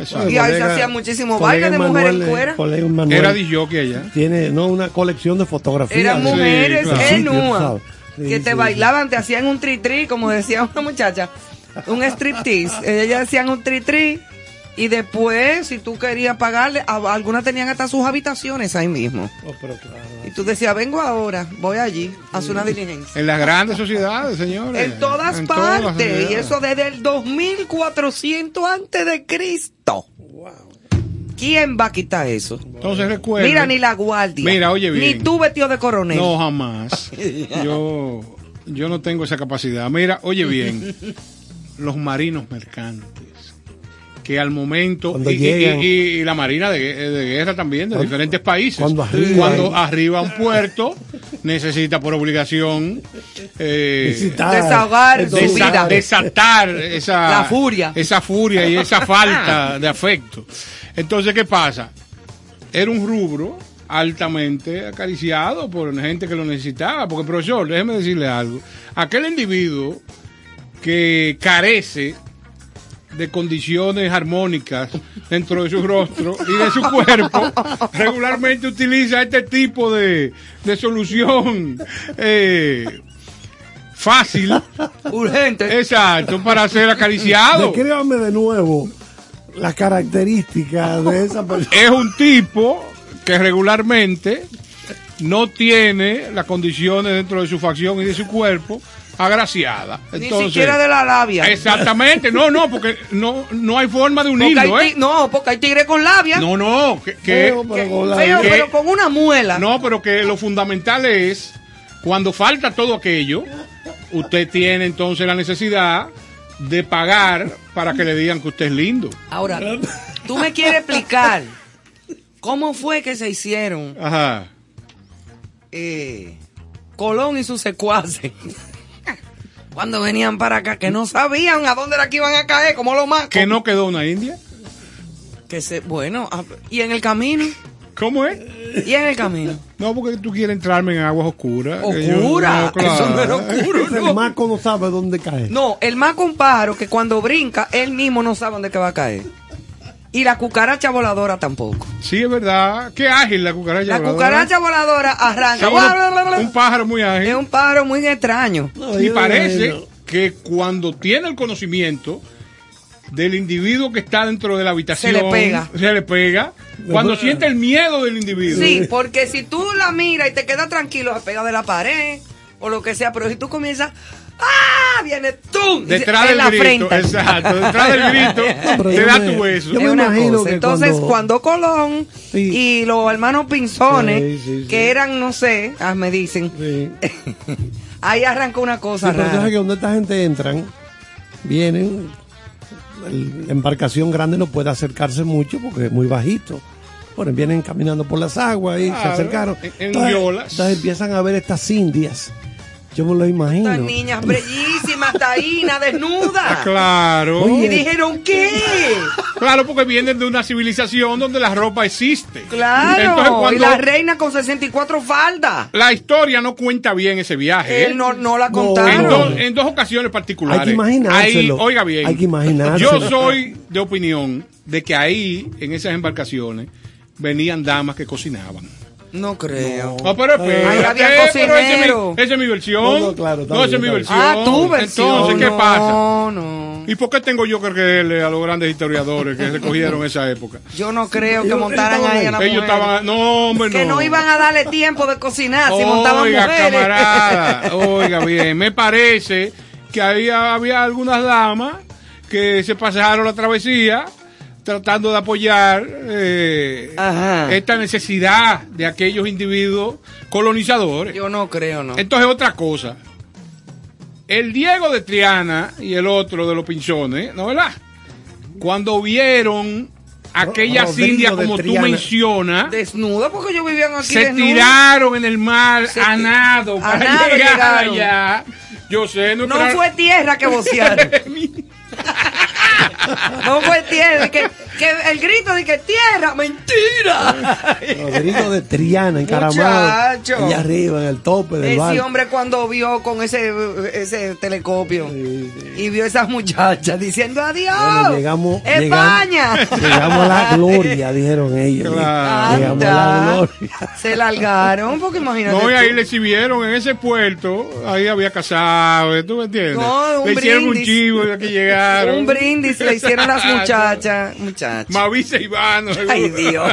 Exacto. Y ahí se Colega- hacía muchísimo colega baile de mujeres en Emanuel, cuera. colega Emanuel Era DJ allá. Tiene no una colección de fotografías. Eran de- mujeres. Sí, sabes. Sí, que te sí, bailaban, te hacían un tri-tri, como decía una muchacha, un striptease. Ellas hacían un tri-tri y después, si tú querías pagarle, algunas tenían hasta sus habitaciones ahí mismo. Oh, pero claro. Y tú decías, vengo ahora, voy allí, hacer una diligencia. En las grandes sociedades, señores. En todas En todas las partes, y eso desde el 2400 antes de Cristo. ¿Quién va a quitar eso? Entonces recuerda. Mira, ni la guardia. Mira, oye bien. Ni tú vestido de coronel. No, jamás. Yo, yo no tengo esa capacidad. Mira, oye bien, los marinos mercantes, que al momento, Cuando y, y- llegan- y- y la marina de, de guerra también, de diferentes países, cuando arriba un puerto, necesita por obligación eh, Visitar. Desahogar su vida. desatar esa La furia. esa furia y esa falta de afecto. Entonces, ¿qué pasa? Era un rubro altamente acariciado por gente que lo necesitaba. Porque, profesor, déjeme decirle algo. Aquel individuo que carece de condiciones armónicas dentro de su rostro y de su cuerpo, regularmente utiliza este tipo de, de solución eh, fácil, Urgente. exacto, para ser acariciado. Descríbame de nuevo las características de esa persona. es un tipo que regularmente no tiene las condiciones dentro de su facción y de su cuerpo agraciada. Ni siquiera de la labia. Exactamente, no, no, porque no, no hay forma de unirlo, ¿eh? No, porque hay tigre con labia. No, no, que, que- Feo, pero Que- con feo, pero con una muela. no, pero que lo fundamental es cuando falta todo aquello, usted tiene entonces la necesidad de pagar para que le digan que usted es lindo. Ahora, tú me quieres explicar cómo fue que se hicieron Ajá. eh, Colón y sus secuaces cuando venían para acá, que no sabían a dónde era que iban a caer, como lo más. Que no quedó una india. Que se, bueno, ah, y en el camino, ¿Cómo es? y en el camino. No, porque tú quieres entrarme en aguas oscuras. yo- Oscura, eso no era oscuro, El maco no sabe dónde cae. No, el más comparo que cuando brinca, él mismo no sabe dónde que va a caer. Y la cucaracha voladora tampoco. Sí, es verdad. Qué ágil la cucaracha. La voladora. cucaracha voladora arranca. Uno- un pájaro muy ágil. Es un pájaro muy extraño. No, y parece que cuando tiene el conocimiento del individuo que está dentro de la habitación, Se le pega. se le pega. Cuando siente el miedo del individuo. Sí, porque si tú la miras y te quedas tranquilo, se pega de la pared o lo que sea, pero si tú comienzas, ¡ah! Viene tú Detrás del la grito, frente. exacto, detrás del grito, pero te da me- tu beso. yo Es me una imagino cosa. que Entonces, cuando- cuando, Colón Sí. y los hermanos Pinzones, Sí, sí, sí. que eran, no sé, ah, me dicen, Sí. ahí arrancó una Sí, cosa pero tú sabes rara. que donde esta gente entran, vienen, la embarcación grande no puede acercarse mucho porque es muy bajito. Bueno, vienen caminando por las aguas y se acercaron. en- en entonces empiezan a ver estas indias. Yo me lo imagino. Estas niñas bellísimas, taínas, desnudas. Ah, claro. Y dijeron, ¿qué? Claro, porque vienen de una civilización donde la ropa existe. Claro. Entonces, Y cuando la reina con 64 faldas. la historia no cuenta bien ese viaje. Él ¿eh? no, no la No. en, contaron. dos, en dos ocasiones particulares. Hay que imaginárselo. Ahí, oiga bien. Hay que imaginárselo. Yo soy de opinión de que ahí, en esas embarcaciones, venían damas que cocinaban. No creo. No, pero espérate, Ahí había pero esa es mi- cocinero. Esa es mi versión. No, no, claro, No, esa es mi versión. Ah, tu versión. Entonces, ¿qué no, pasa? No, ¿Y por qué tengo yo que creerle a los grandes historiadores que recogieron esa época? Yo no creo que montaran ahí a la Ellos mujer. estaban. No, hombre, Que no iban a darle tiempo de cocinar si montaban Oiga, mujeres. camarada, oiga bien, me parece que había, había algunas damas que se pasaron la travesía tratando de apoyar eh, esta necesidad de aquellos individuos colonizadores. Yo no creo, no. Entonces, otra cosa. El Diego de Triana y el otro de los pinchones, ¿no verdad? Cuando vieron aquellas indias como tú mencionas, porque ellos vivían aquí se tiraron en el mar Se- a nado a para nado llegar llegaron. allá. Yo sé, no, No fue tierra que vocearon. fue tierra. Que, que el grito de que tierra, mentira. Rodrigo de Triana, encaramado. Muchacho. Allá arriba, en el tope del Ese hombre cuando vio con ese, ese telescopio y vio esas muchachas diciendo adiós. Bueno, llegamos, España. Llegamos, llegamos a la gloria, dijeron ellos. Claro. Llegamos a la Anda. gloria. Se largaron porque imagínate. No, y tú. ahí le exhibieron en ese puerto, ahí había casado, ¿tú me entiendes? No, un le hicieron un brindis. chivo y aquí llegaron. Un brindis le hicieron las Exacto. muchachas. Muchachas. Mavisa Ivano. Ay, Dios.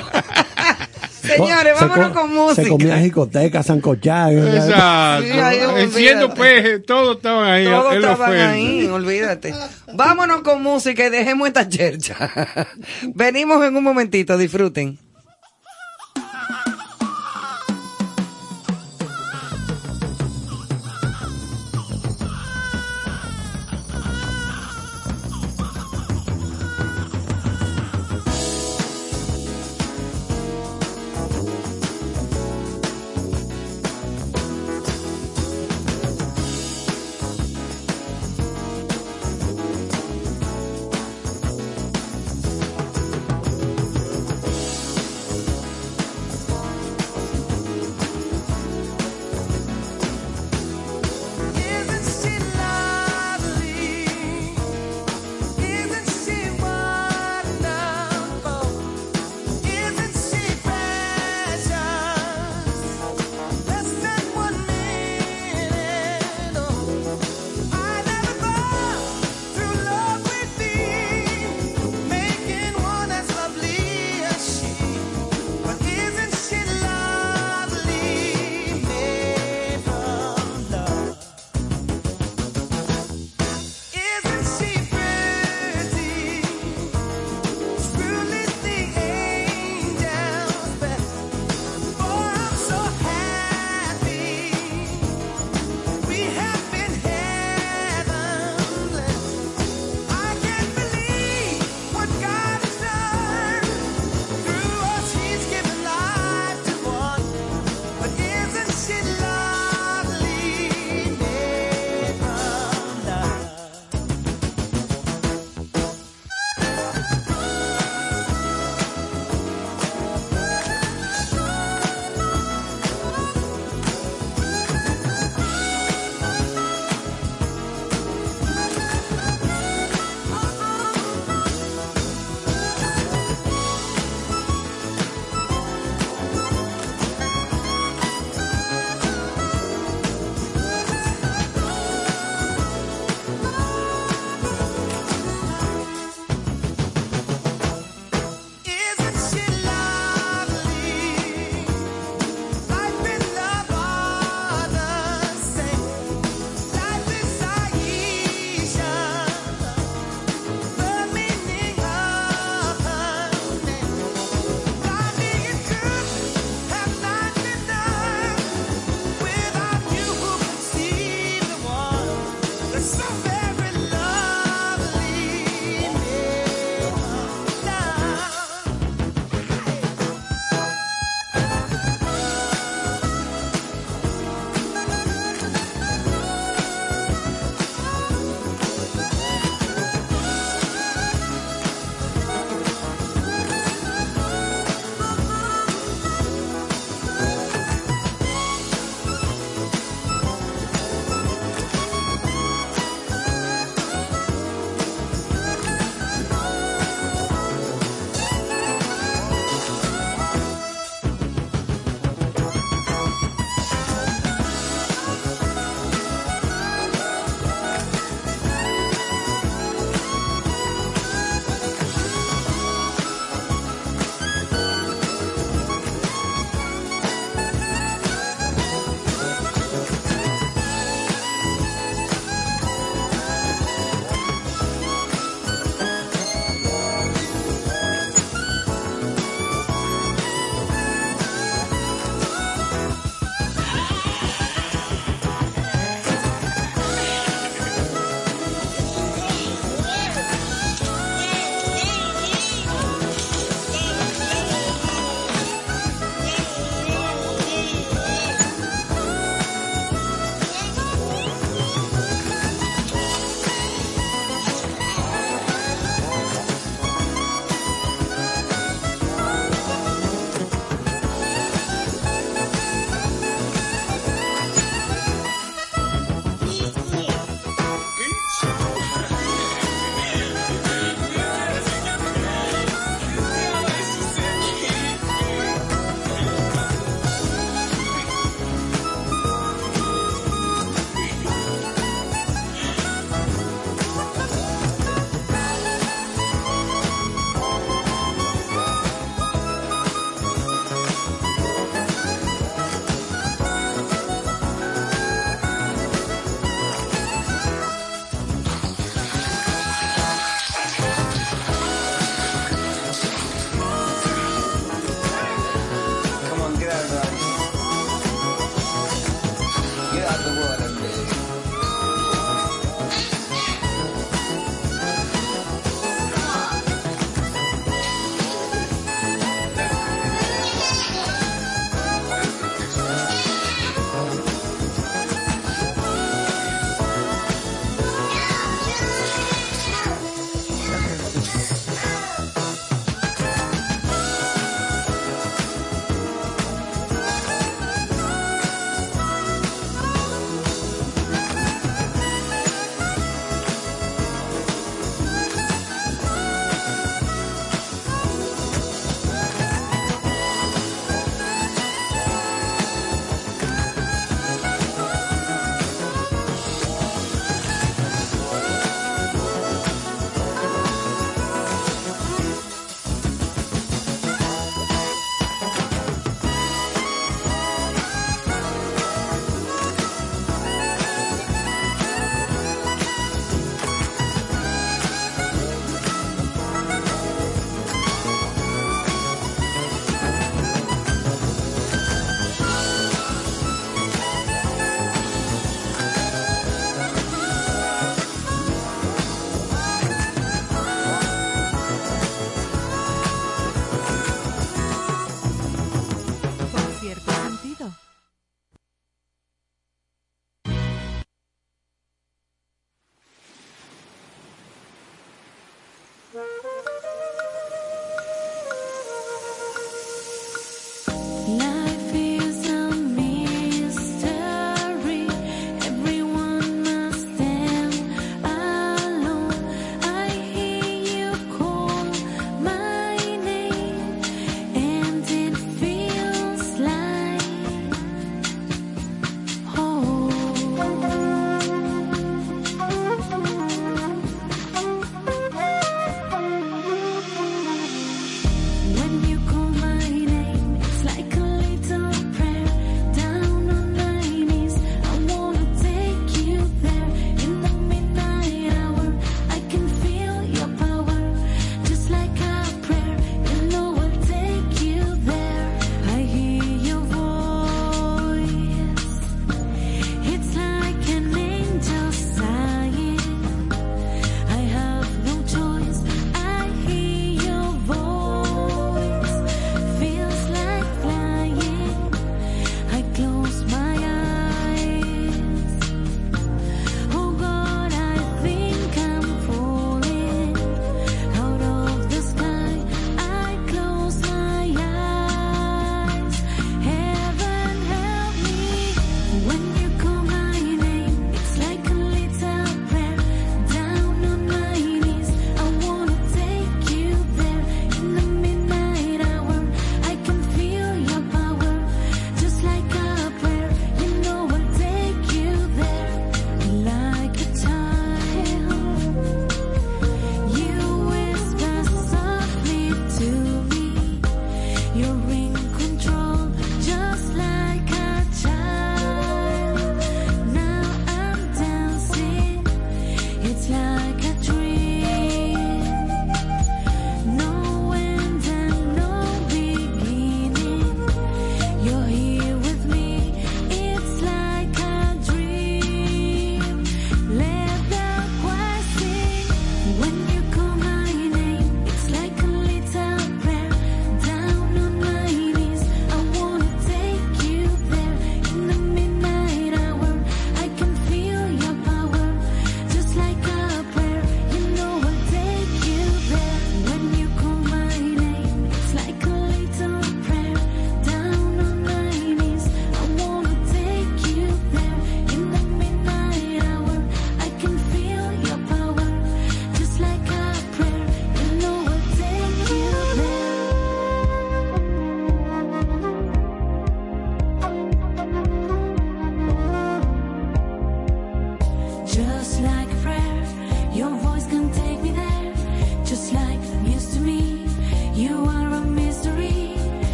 Señores, Se vámonos co- con música. Se comía jicoteca, sancochada. Exacto. Enciendo peje, todos estaban ahí. Todos estaban ahí, olvídate. Vámonos con música y dejemos esta chercha. Venimos en un momentito, disfruten.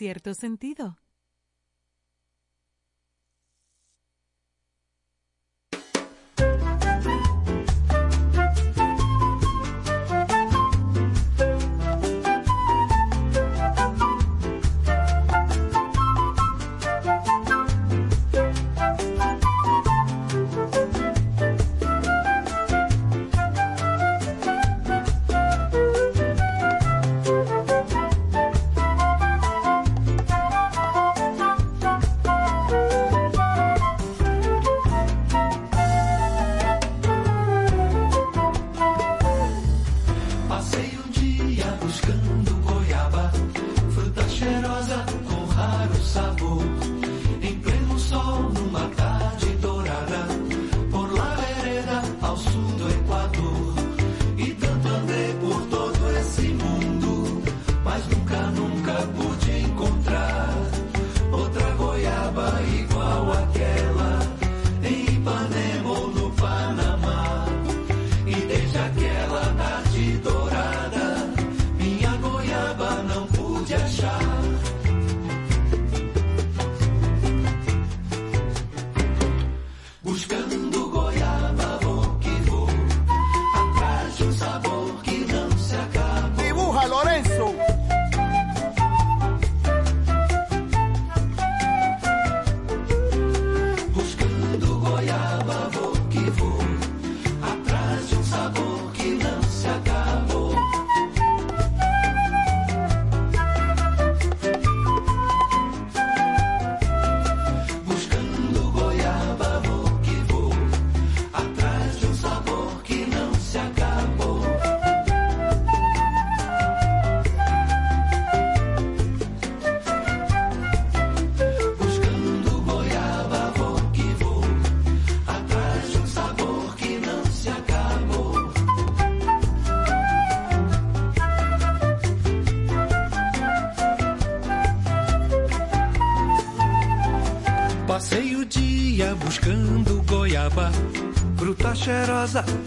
Cierto sentido.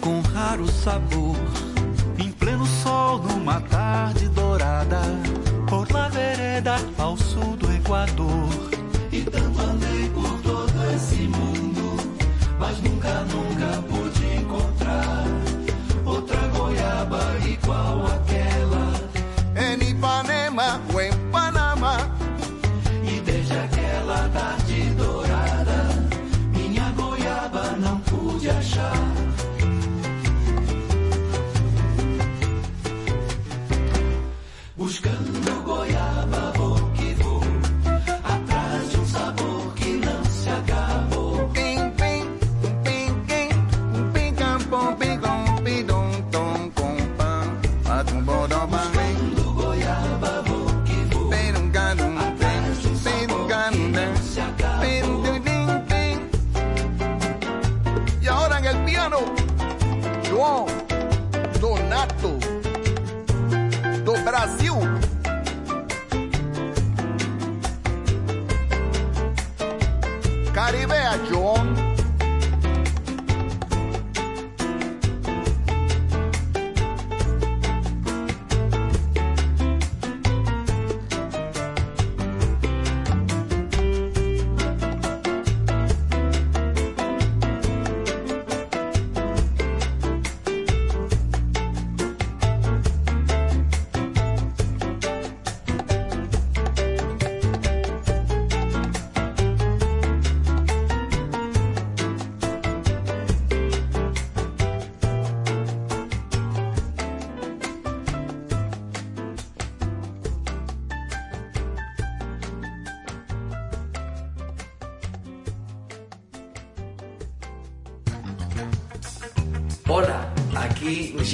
Com raro sabor.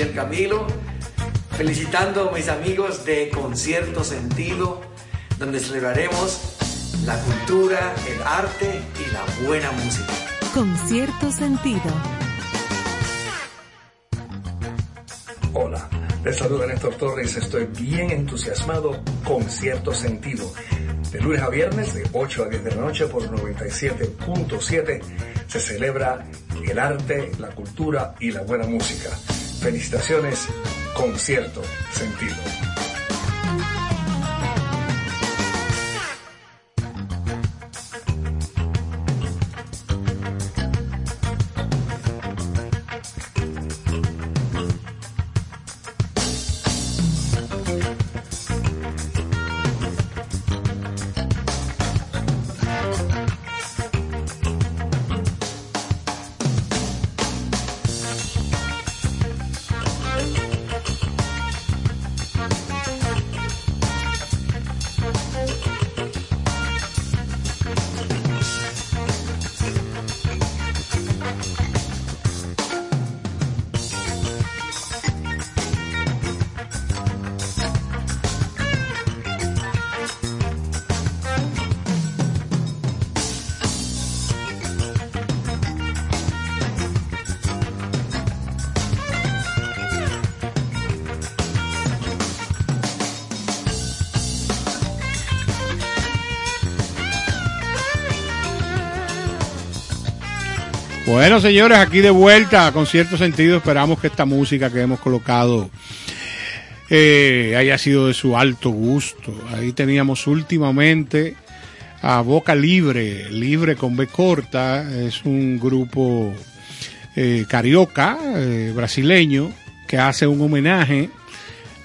Camilo, felicitando a mis amigos de Concierto Sentido, donde celebraremos la cultura, el arte y la buena música. Con cierto sentido. Hola, les saluda Néstor Torres. Estoy bien entusiasmado con cierto sentido. De lunes a viernes, de 8 a 10 de la noche por 97.7, se celebra el arte, la cultura y la buena música. Felicitaciones con Bueno, señores, aquí de vuelta, con cierto sentido, esperamos que esta música que hemos colocado eh, haya sido de su alto gusto. Ahí teníamos últimamente a Boca Libre, Libre con B corta, es un grupo eh, carioca, eh, brasileño, que hace un homenaje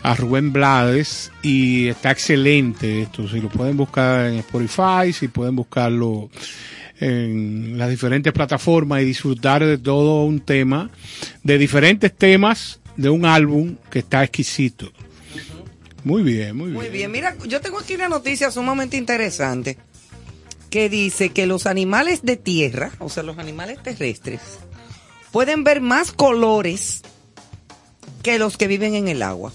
a Rubén Blades y está excelente esto. Si lo pueden buscar en Spotify, si pueden buscarlo en las diferentes plataformas y disfrutar de todo un tema, de diferentes temas de un álbum que está exquisito. Muy bien, muy bien. Muy bien, mira, yo tengo aquí una noticia sumamente interesante que dice que los animales de tierra, o sea, los animales terrestres, pueden ver más colores que los que viven en el agua.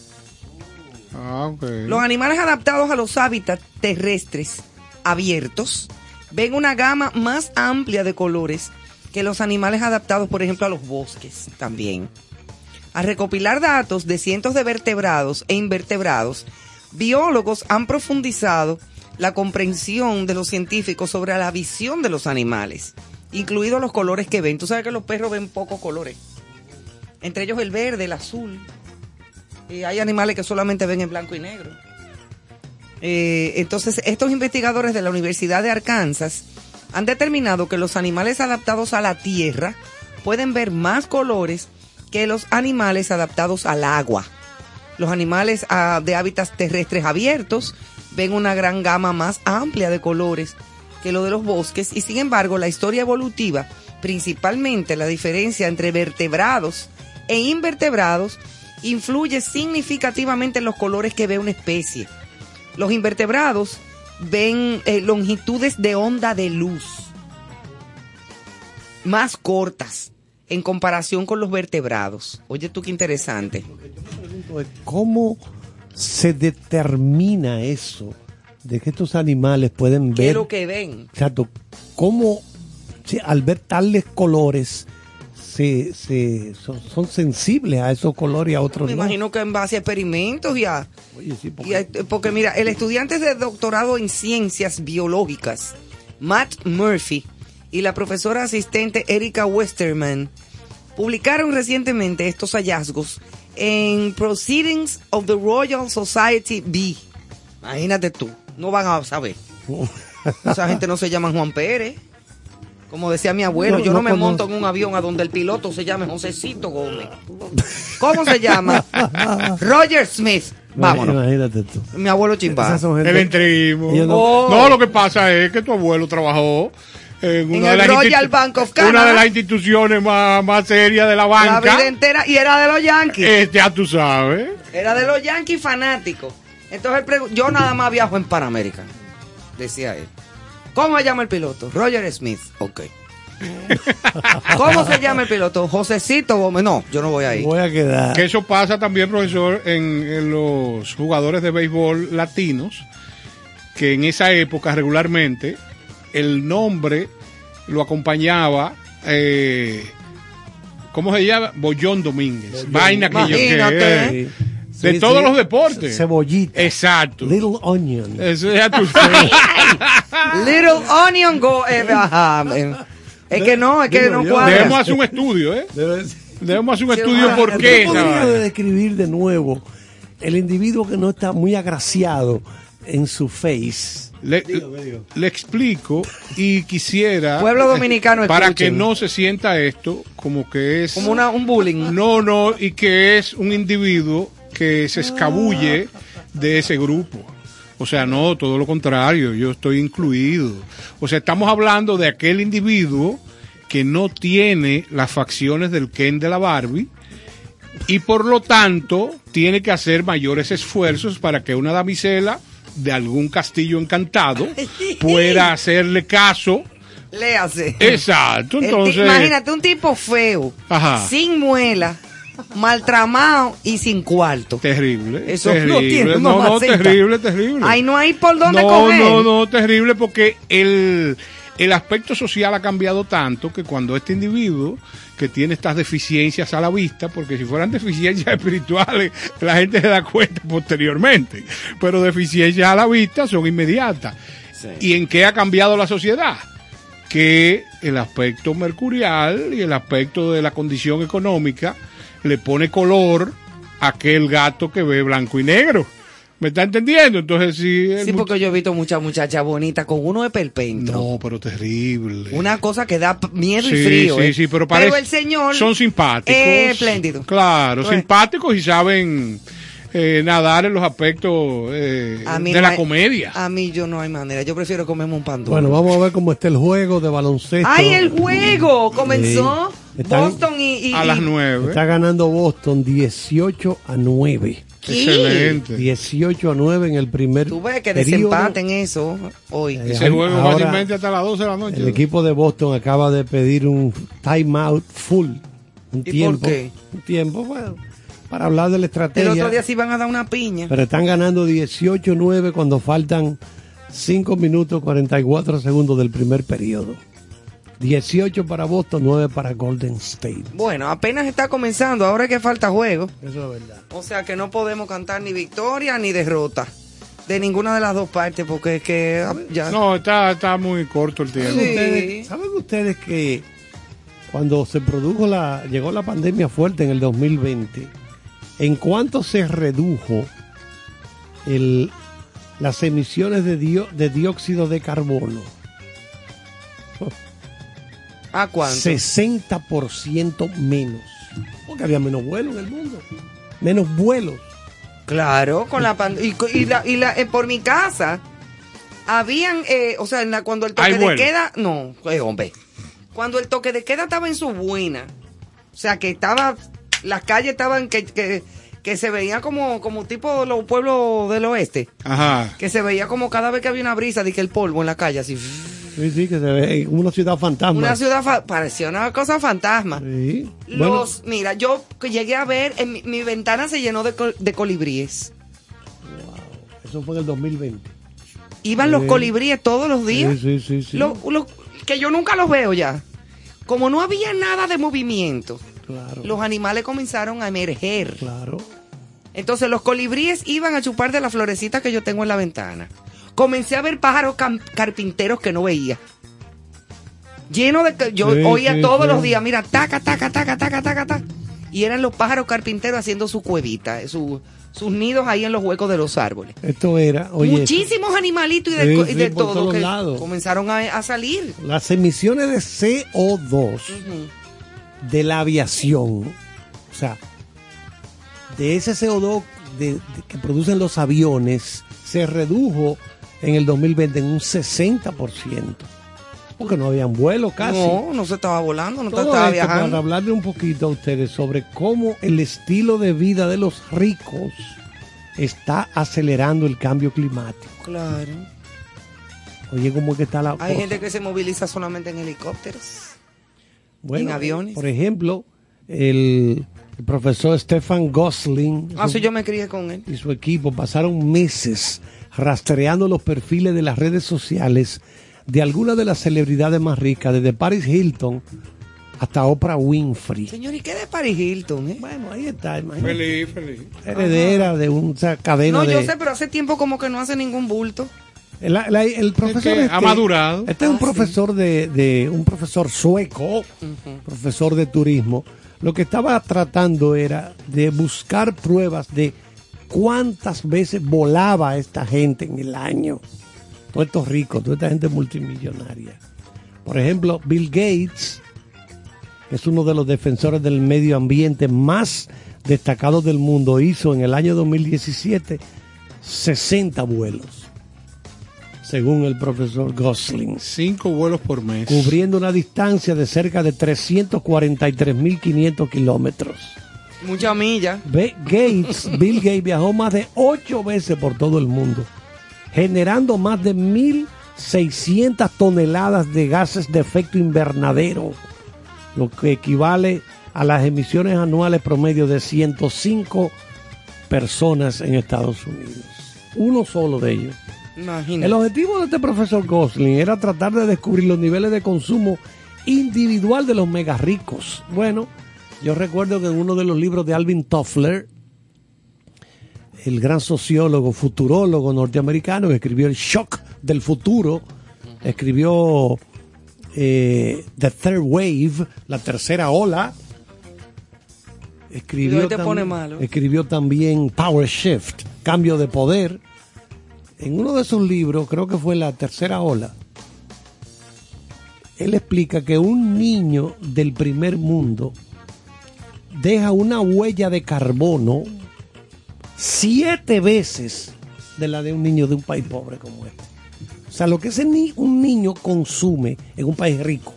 Ah. Los animales adaptados a los hábitats terrestres abiertos ven una gama más amplia de colores que los animales adaptados, por ejemplo, a los bosques también. Al recopilar datos de cientos de vertebrados e invertebrados, biólogos han profundizado la comprensión de los científicos sobre la visión de los animales, incluidos los colores que ven. Tú sabes que los perros ven pocos colores, entre ellos el verde, el azul. Y hay animales que solamente ven en blanco y negro. Eh, entonces, estos investigadores de la Universidad de Arkansas han determinado que los animales adaptados a la tierra pueden ver más colores que los animales adaptados al agua. Los animales ah, de hábitats terrestres abiertos ven una gran gama más amplia de colores que lo de los bosques y sin embargo la historia evolutiva, principalmente la diferencia entre vertebrados e invertebrados, influye significativamente en los colores que ve una especie. Los invertebrados ven eh, longitudes de onda de luz más cortas en comparación con los vertebrados. Oye tú qué interesante. ¿Cómo se determina eso de que estos animales pueden ¿Qué ver? es lo que ven? Exacto. ¿Cómo al ver tales colores se, se- son, son sensibles a esos colores y a otros Me no. imagino que en base a experimentos y a... Oye, sí, porque- y a- porque mira, el estudiante de doctorado en ciencias biológicas, Matt Murphy, y la profesora asistente Erika Westerman, publicaron recientemente estos hallazgos en Proceedings of the Royal Society B. Imagínate tú, no van a saber. Esa gente no se llama Juan Pérez. Como decía mi abuelo, No, yo no, no me conozco. monto en un avión a donde el piloto se llame Josecito Gómez. ¿Cómo se llama? Roger Smith. Vámonos. Imagínate tú. Mi abuelo gente- El entrismo. Ellos no- Oh. No, lo que pasa es que tu abuelo trabajó en, En una, de el las Royal Bank of una de las instituciones más, más serias de la La banca. vida entera. Y era de los Yankees. Eh, ya tú sabes. Era de los Yankees fanáticos. Entonces yo nada más viajo en Panamérica. Decía él. ¿Cómo se llama el piloto? Roger Smith. Ok. ¿Cómo se llama el piloto? Josecito Gómez. No, yo no voy ahí. Voy a quedar. Que eso pasa también, profesor, en, en los jugadores de béisbol latinos, que en esa época regularmente el nombre lo acompañaba, eh, ¿cómo se llama? Bollón Domínguez. Vaina que yo Imagínate. que Sí. De Sí, todos sí. los deportes. Cebollita. Exacto. Little Onion. Eso ya tú sabes. Little Onion Go. eh, ajá, eh. Es que no, es que Digo no yo. cuadra. Debemos hacer un estudio, ¿eh? Debe- Debemos hacer un Sí, estudio ahora, por ¿tú qué. ¿Tú esa podrías vaina. describir de nuevo el individuo que no está muy agraciado en su face? Le, le explico y quisiera Pueblo dominicano, para escuchen. que no se sienta esto como que es Como una, un bullying. no no y que es un individuo que se escabulle de ese grupo o sea no todo lo contrario yo estoy incluido o sea estamos hablando de aquel individuo que no tiene las facciones del Ken de la Barbie y por lo tanto tiene que hacer mayores esfuerzos para que una damisela de algún castillo encantado pueda hacerle caso. Léase. Exacto, El ti- entonces... imagínate un tipo feo, Ajá. sin muela, maltramado y sin cuarto. Terrible. Eso terrible. no tiene no, no, terrible, terrible. Ahí no hay por dónde no, coger. No, no, terrible porque el, el aspecto social ha cambiado tanto que cuando este individuo que tiene estas deficiencias a la vista, porque si fueran deficiencias espirituales, la gente se da cuenta posteriormente, pero deficiencias a la vista son inmediatas. ¿Y en qué ha cambiado la sociedad? Que el aspecto mercurial y el aspecto de la condición económica le pone color a aquel gato que ve blanco y negro. ¿Me está entendiendo? Entonces, sí. Sí, porque yo he visto muchas muchachas bonitas con uno de perpentro. No, pero terrible. Una cosa que da miedo y Sí, frío. sí, ¿eh? sí, pero parece- el señor. Son simpáticos. Eh, espléndido. Claro, simpáticos y saben eh, nadar en los aspectos eh, de no la hay- comedia. A mí yo no hay manera. Yo prefiero comerme un pan duro. Bueno, vamos a ver cómo está el juego de baloncesto. ¡Ay, el juego! Comenzó Sí. Boston y. y- A las y- nueve. Está ganando Boston 18 a 9. ¿Qué? Excelente. 18 a 9 en el primer Tú ves que período. desempaten eso hoy. Eh, Ese juego ahora- fácilmente hasta las 12 de la noche. El equipo de Boston acaba de pedir un timeout full. Un ¿Y por tiempo. qué? Un tiempo, bueno, para hablar de la El estrategia. otro día sí van a dar una piña. Pero están ganando 18-9 cuando faltan 5 minutos 44 segundos del primer periodo. 18 para Boston, 9 para Golden State. Bueno, apenas está comenzando. Ahora es que falta juego. Eso es verdad. O sea que no podemos cantar ni victoria ni derrota. De ninguna de las dos partes, porque es que ah, ya. No, está, está muy corto el tiempo. Sí. Ustedes- ¿Saben ustedes que cuando se produjo la, llegó la pandemia fuerte en el 2020, en cuánto se redujo el, las emisiones de, dio- de dióxido de carbono? ¿A cuánto? 60% menos. Porque había menos vuelos en el mundo. Menos vuelos. Claro, con la pandemia. Y, la, y la, eh, por mi casa, habían, eh, o sea, en la- cuando el toque de queda, no, eh, hombre, cuando el toque de queda estaba en su buena, o sea, que estaba, las calles estaban, que, que, que se veía como, como tipo los pueblos del oeste, Ajá. que se veía como cada vez que había una brisa, de que el polvo en la calle, así, Sí, sí, que se ve como una ciudad fantasma. una ciudad, fa- parecía una cosa fantasma. Sí. Bueno, Los, mira, yo llegué a ver, en mi, mi ventana se llenó de, col- de colibríes. eso fue en el 2020. Iban los colibríes todos los días. Sí, sí, sí, sí. Lo- lo- que yo nunca los veo ya. como no había nada de movimiento, Claro. los animales comenzaron a emerger. Claro. Entonces los colibríes iban a chupar de las florecitas que yo tengo en la ventana. Comencé a ver pájaros carpinteros que no veía. Lleno de... Yo Sí, oía sí, todos sí. los días, mira, taca, taca, taca, taca, taca, taca. Y eran los pájaros carpinteros haciendo su cuevita, su- sus nidos ahí en los huecos de los árboles. Esto era, oye, Muchísimos animalitos y de, Sí, y de todo todos que lados. comenzaron a, a salir. las emisiones de CO2 de la aviación, o sea, de ese CO2 de- de- que producen los aviones, se redujo en el 2020 en un 60%. Porque no habían vuelo casi. No, no se estaba volando, no Todo estaba esto para viajando. hablarle un poquito a ustedes sobre cómo el estilo de vida de los ricos está acelerando el cambio climático. Claro. Oye, cómo es que está la Hay cosa? gente que se moviliza solamente en helicópteros. Bueno, en aviones. Por ejemplo, el, el profesor Stefan Gosling Ah, sí, yo me crié con él. y su equipo pasaron meses rastreando los perfiles de las redes sociales de algunas de las celebridades más ricas, desde Paris Hilton hasta Oprah Winfrey. Señor, ¿y qué de Paris Hilton? eh? Bueno, ahí está, imagínate. Feliz, feliz. Heredera de una cadena No, de... yo sé, pero hace tiempo como que no hace ningún bulto. El, la- el profesor que este- ha madurado. Este es un Ah, sí. profesor de, de- un profesor sueco, profesor de turismo. Lo que estaba tratando era de buscar pruebas de cuántas veces volaba esta gente en el año. Todos estos ricos, toda esta gente multimillonaria. Por ejemplo, Bill Gates es uno de los defensores del medio ambiente más destacados del mundo. Hizo en el año 2017 60 vuelos, según el profesor Gosling, Cinco vuelos por mes. cubriendo una distancia de cerca de 343.500 kilómetros. Mucha milla. Gates, Bill Gates viajó más de ocho veces por todo el mundo, generando más de 1.600 toneladas de gases de efecto invernadero, lo que equivale a las emisiones anuales promedio de 105 personas en Estados Unidos. Uno solo de ellos. Imagínate. El objetivo de este profesor Gosling era tratar de descubrir los niveles de consumo individual de los mega ricos. Bueno, yo recuerdo que en uno de los libros de Alvin Toffler, el gran sociólogo, futurólogo norteamericano que escribió El Shock del Futuro, escribió eh, The Third Wave, la tercera ola. Escribió, Y hoy te tam- pone malo. escribió también Power Shift, cambio de poder. En uno de sus libros, creo que fue la tercera ola, él explica que un niño del primer mundo deja una huella de carbono siete veces de la de un niño de un país pobre como este. O sea, lo que ese ni- un niño consume en un país rico,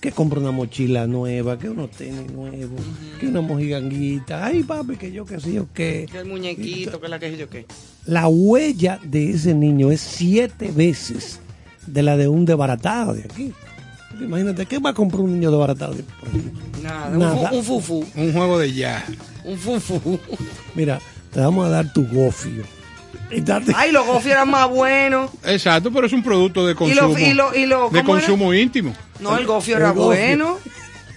que compra una mochila nueva, que unos tenis nuevos, que una mojiganguita, ay papi, que yo qué sé yo qué. Que el muñequito, que la que yo qué. La huella de ese niño es siete veces de la de un desbaratado de aquí. Imagínate, ¿qué va a comprar un niño desbaratado? de por aquí? Nada, Nada. Un, fu- un fufu. Un juego de ya. Un fufu. Mira, te vamos a dar tu gofio. Y date- Ay, los gofio eran más buenos. Exacto, pero es un producto de Y consumo. lo, y lo, y lo, de consumo íntimo. No, el gofio El era gofio. bueno.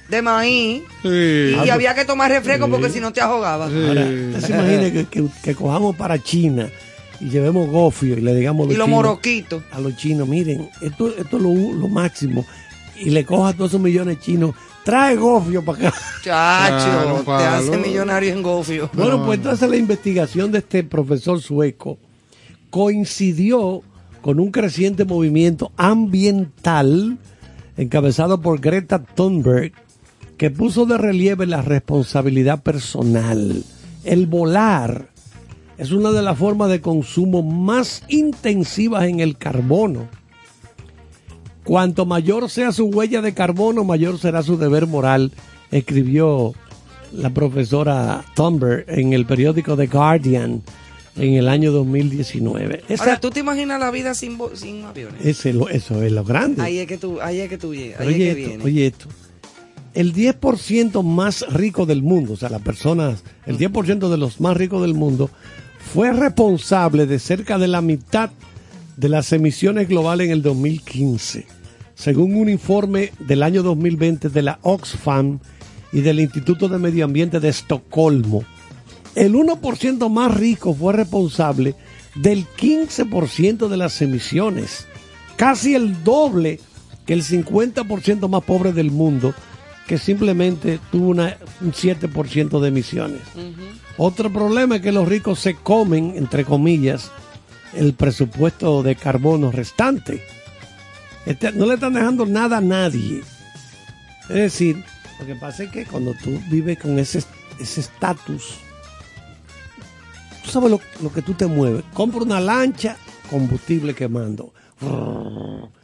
De maíz. Sí. Y había que tomar refresco porque si no te ahogabas. Ahora, usted se imagina que, que- que cojamos para China y llevemos gofio y le digamos a Y los chinos- moroquitos. a los chinos, miren, esto, esto es lo, lo máximo. Y le coja a todos esos millones chinos, trae gofio para acá. Chacho, Claro, te hace millonario en gofio. Bueno, pues entonces la investigación de este profesor sueco coincidió con un creciente movimiento ambiental encabezado por Greta Thunberg que puso de relieve la responsabilidad personal. El volar es una de las formas de consumo más intensivas en el carbono. Cuanto mayor sea su huella de carbono, mayor será su deber moral, escribió la profesora Thunberg en el periódico The Guardian en el año 2019. Esa- Ahora, ¿tú te imaginas la vida sin, sin aviones? ese eso es lo grande. Ahí es que tú, ahí es que tú ahí Pero es oye, que esto, viene. oye esto. El 10% más rico del mundo, o sea, las personas, el 10% de los más ricos del mundo, fue responsable de cerca de la mitad de las emisiones globales en el 2015, según un informe del año 2020 de la Oxfam y del Instituto de Medio Ambiente de Estocolmo, el 1% más rico fue responsable del 15% de las emisiones, casi el doble que el 50% más pobre del mundo, que simplemente tuvo una- un 7% de emisiones. Otro problema es que los ricos se comen, entre comillas, el presupuesto de carbono restante. Este- no le están dejando nada a nadie. Es decir, lo que pasa es que cuando tú vives con ese ese estatus, tú sabes lo, lo que tú te mueves. Compra una lancha, combustible quemando.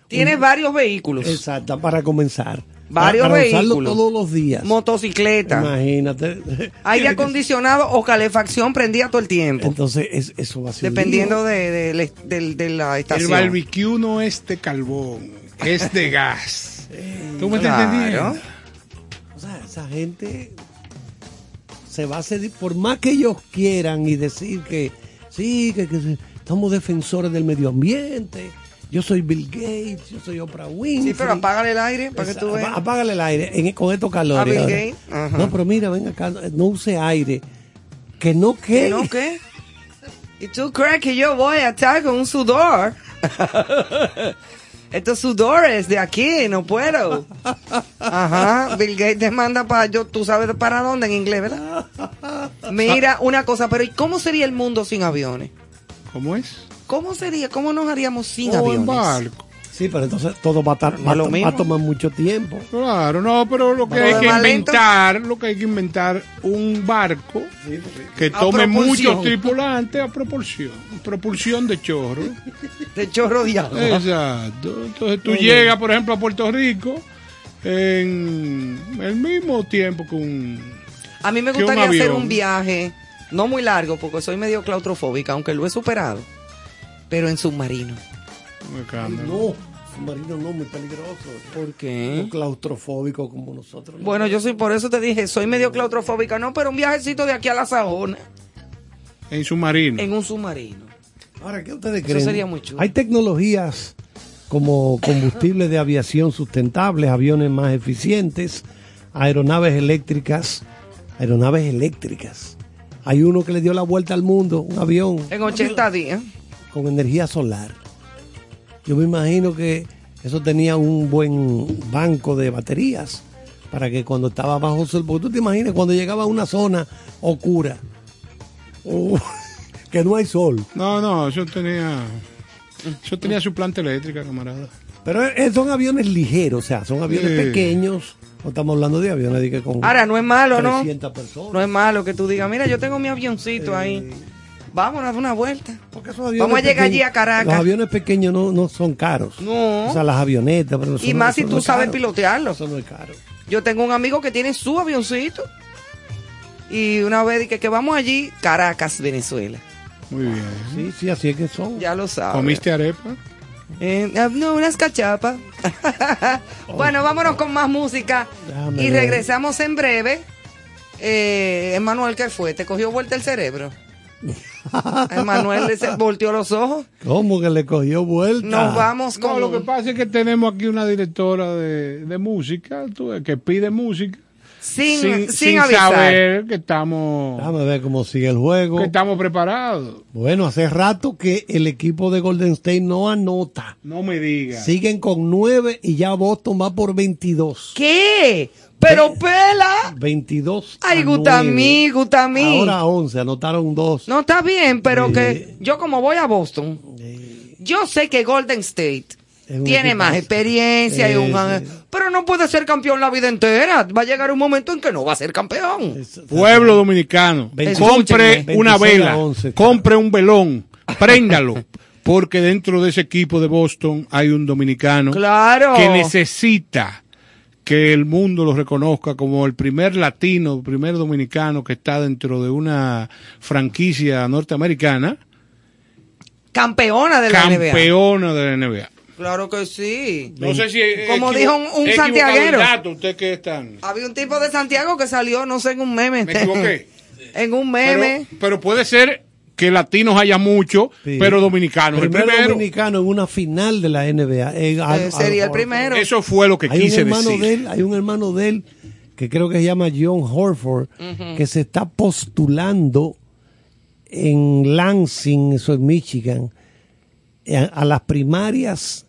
Tienes varios vehículos. Exacto, para comenzar. Varios para, para usarlo vehículos. todos los días. Motocicleta. Imagínate. Aire acondicionado o calefacción prendía todo el tiempo. Entonces, es- eso va a ser Dependiendo de, de- de- de- de la El estación. barbecue no es de carbón, es de gas. ¿Tú me estás Claro. entendiendo? O sea, esa gente se va a hacer, por más que ellos quieran y decir que sí, que, que estamos defensores del medio ambiente, yo soy Bill Gates, yo soy Oprah Winfrey. Sí, pero apágale el aire para que tú veas. Apágale el aire en- con estos calores. A Bill. Gates. No, pero mira, ven acá, no use aire. Que no que. ¿Que no qué? ¿Y tú crees que yo voy a estar con un sudor? Estos sudores de aquí, no puedo. Ajá, Bill Gates te manda para yo, tú sabes para dónde en inglés, ¿verdad? Mira, una cosa, pero ¿y cómo sería el mundo sin aviones? ¿Cómo es? ¿Cómo sería? ¿Cómo nos haríamos sin O en aviones? barco. Sí, pero entonces todo va a, tar- va lo a tomar mucho tiempo. Claro, no, pero lo que Pero hay que más lento. inventar, lo que hay que inventar un barco que A tome muchos tripulantes a propulsión, propulsión de chorro. De chorro de agua. Exacto. Entonces tú Muy llegas, por ejemplo, a Puerto Rico en el mismo tiempo que un A mí me un gustaría hacer un viaje, no muy largo, porque soy medio claustrofóbica, aunque lo he superado, pero en submarino. No, submarino no, muy peligroso. ¿Por qué? No claustrofóbico como nosotros. ¿no? Bueno, yo soy, por eso te dije, soy medio claustrofóbica, no, pero un viajecito de aquí a la Sajona, En submarino. en un submarino. Ahora, ¿qué ustedes Eso creen? sería muy chulo. Hay tecnologías como combustible de aviación sustentables, aviones más eficientes, aeronaves eléctricas, aeronaves eléctricas. Hay uno que le dio la vuelta al mundo, un avión En 80 días. con energía solar. Yo me imagino que eso tenía un buen banco de baterías para que cuando estaba bajo el sol, porque tú te imaginas cuando llegaba a una zona oscura, uh, que no hay sol. No, no, yo tenía yo tenía su planta eléctrica, camarada. Pero eh, son aviones ligeros, o sea, son aviones Sí. pequeños. No estamos hablando de aviones de que con Ahora, no es malo, ¿no? 300 personas. No es malo que tú digas, mira, yo tengo mi avioncito ahí. Vamos a dar una vuelta. Porque esos aviones Vamos a llegar allí a Caracas. Los aviones pequeños no, no son caros. No. O sea, las avionetas. Pero Y más si tú es sabes caro. pilotearlo. Eso no es caro. Yo tengo un amigo que tiene su avioncito. Y una vez dije que vamos allí, Caracas, Venezuela. Muy bien. Sí, sí, así es que son. Ya lo sabes. ¿Comiste arepa? Eh, ah, no, unas cachapas. bueno, vámonos con más música. Y ver. regresamos en breve. Eh, Emanuel, ¿qué fue? ¿Te cogió vuelta el cerebro? Emanuel le se volteó los ojos. ¿Cómo que le cogió vuelta? Nos vamos No, con... lo que pasa es que tenemos aquí una directora de, de música tú que pide música sin, sin, avisar. saber que estamos Déjame ver cómo sigue el juego. que estamos preparados. Bueno, hace rato que el equipo de Golden State no anota. No me diga. Siguen con 9 y ya Boston va por 22. ¿Qué? Pero pela. 22. Ay, a Gutamí, 9. Gutamí. Ahora 11, anotaron dos. No está bien, pero que yo como voy a Boston, yo sé que Golden State tiene equipazo. más experiencia y un, pero no puede ser campeón la vida entera. Va a llegar un momento en que no va a ser campeón. Pueblo dominicano, compre una 26 a vela, 11. compre un velón, préndalo, porque dentro de ese equipo de Boston hay un dominicano Claro. que necesita que el mundo lo reconozca como el primer latino, el primer dominicano que está dentro de una franquicia norteamericana, Campeona de la NBA. campeona de la NBA. Claro que sí. No sé si Como dijo un, un santiaguero. dato, ¿Usted qué están? Había un tipo de Santiago que salió, no sé, en un meme. Me equivoqué. en un meme. Pero, pero puede ser que latinos haya mucho, Sí. pero dominicanos el Primero primero. dominicano en una final de la NBA. Eh, Al- sería Al el primero. Eso fue lo que hay quise un hermano decir. de él, hay un hermano de él que creo que se llama John Horford, que se está postulando en Lansing, eso es Michigan, a, a las primarias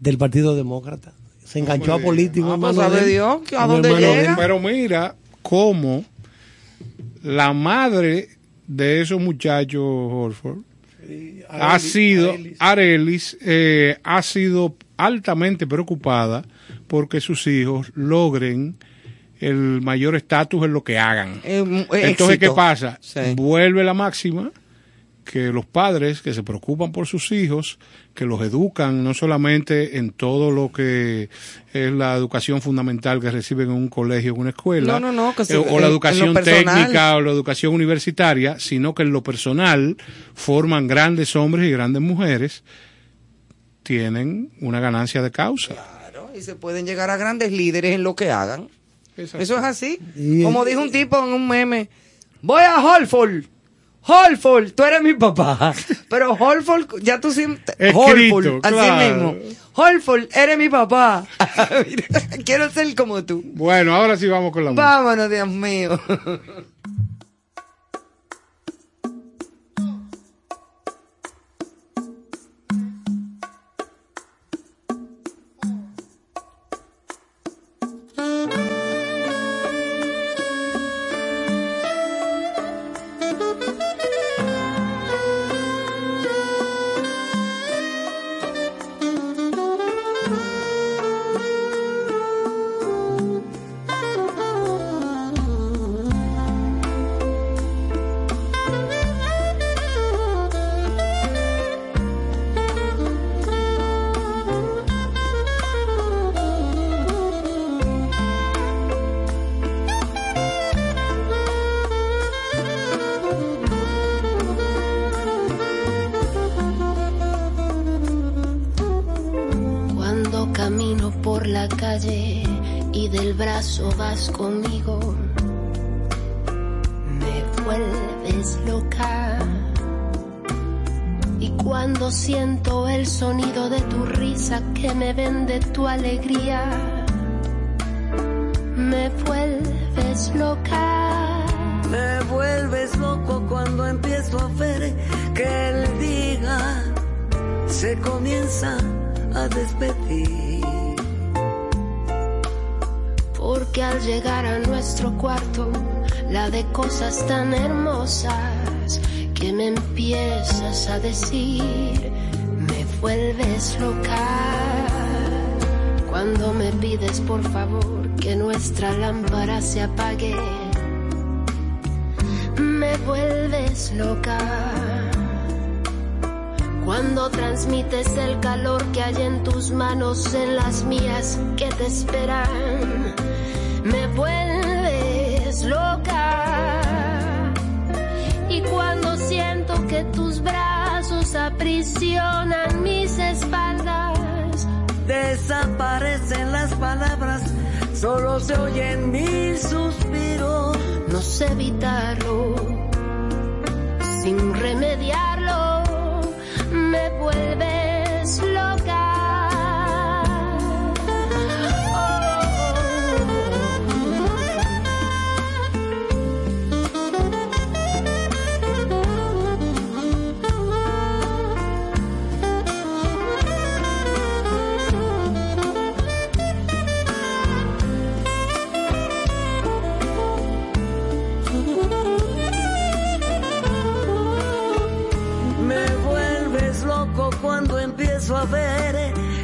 del Partido Demócrata. Se enganchó a político, Ah, hermano pues, sabe de él. Dios, a dónde hermano de llega. Pero mira cómo la madre de esos muchachos Horford ha Arelis, sido Arelis. Arelis eh, ha sido altamente preocupada porque sus hijos logren el mayor estatus en lo que hagan. Eh, eh, Entonces, ¿qué pasa? Sí. Vuelve la máxima que los padres que se preocupan por sus hijos, que los educan no solamente en todo lo que es la educación fundamental que reciben en un colegio, en una escuela, No, no, no, que se- eh, o la educación técnica o la educación universitaria, sino que en lo personal forman grandes hombres y grandes mujeres, tienen una ganancia de causa. Claro, y se pueden llegar a grandes líderes en lo que hagan. Eso Eso es así. Y- Como dijo un tipo en un meme, voy a Holford. Holford, tú eres mi papá. Pero Holford, ya tú siempre... Escrito, Holford, así claro. mismo. Holford, eres mi papá. Quiero ser como tú. Bueno, ahora sí vamos con la música. Vámonos, Dios mío. solo se oyen mil suspiros. no sé evitarlo, sin remediarlo,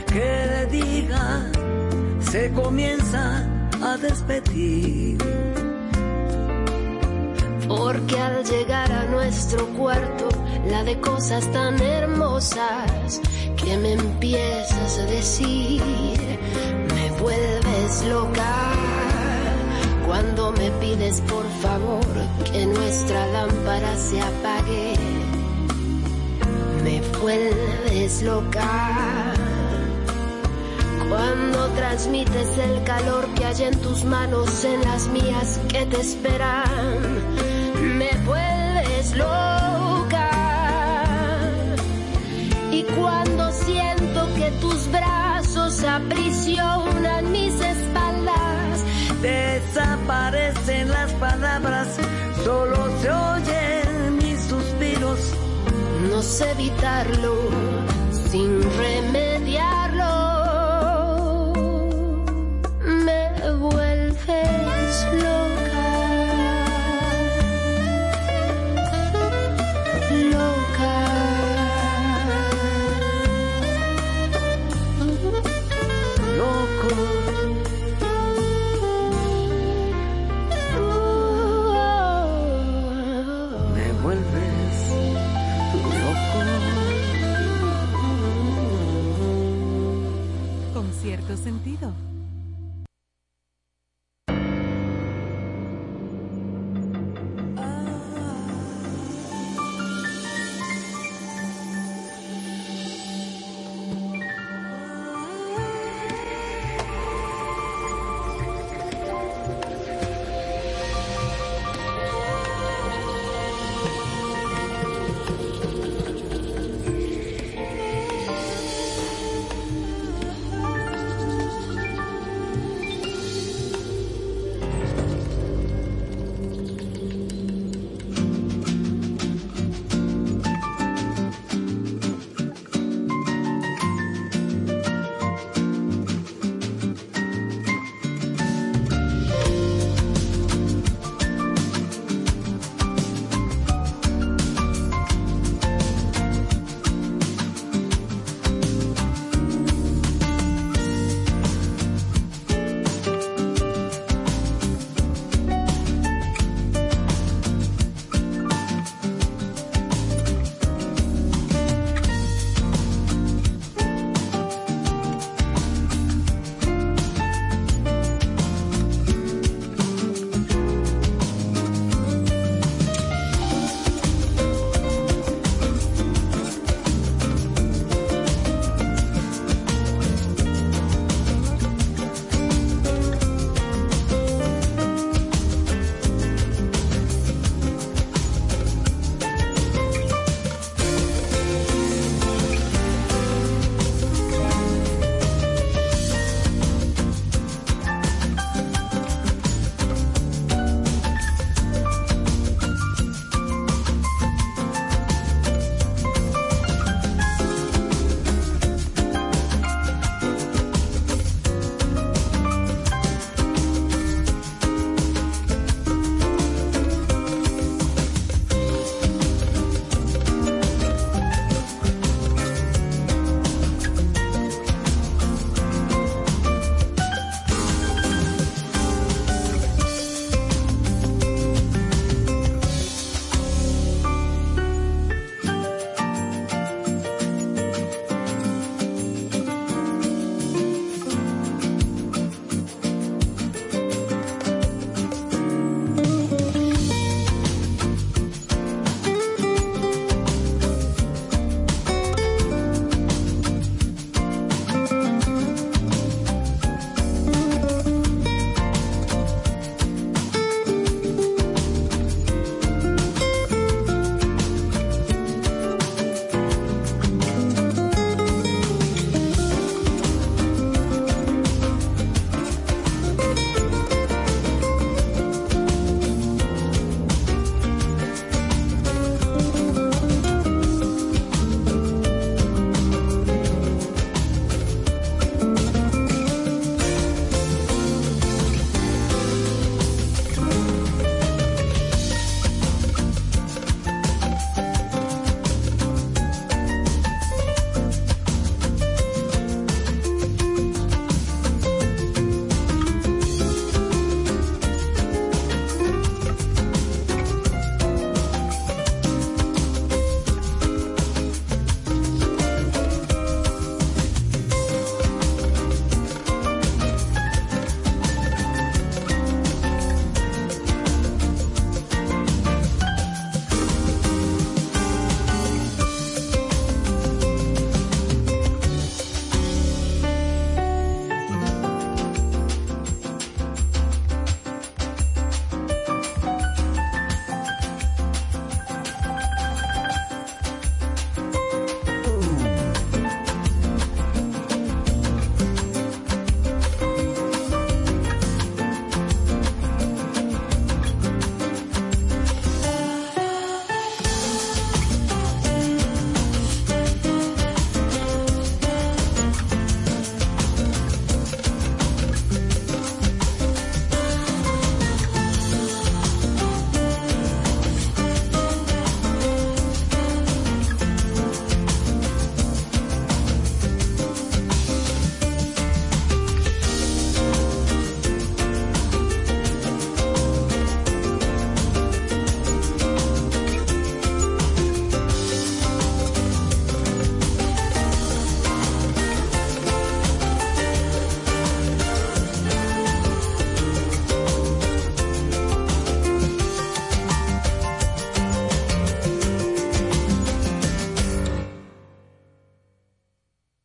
que el día se comienza a despedir. Porque al llegar a nuestro cuarto, la de cosas tan hermosas que me empiezas a decir, me vuelves loca. Cuando me pides por favor que nuestra lámpara se apague, vuelves loca. Cuando transmites el calor que hay en tus manos, en las mías que te esperan, me vuelves loca. Y cuando siento que tus brazos aprisionan mis espaldas, Desaparecen las palabras, solo se suspiros. Evitarlo sin remediarlo.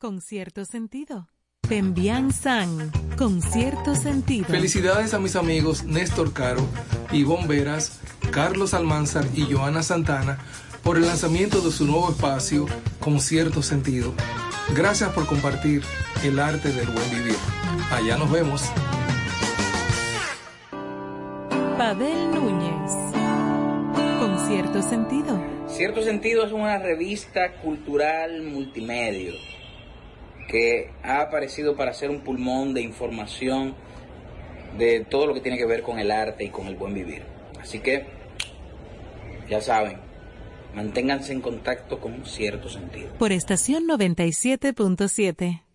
Con cierto sentido. Pembian San, con cierto sentido. Felicidades a mis amigos Néstor Caro, Ivonne Veras, Carlos Almanzar y Joana Santana por el lanzamiento de su nuevo espacio con cierto sentido. Gracias por compartir el arte del buen vivir. Allá nos vemos. Pavel Núñez, con cierto sentido. Cierto sentido es una revista cultural multimedia que ha aparecido para ser un pulmón de información de todo lo que tiene que ver con el arte y con el buen vivir. Así que, ya saben, manténganse en contacto con cierto sentido. Por estación 97.7.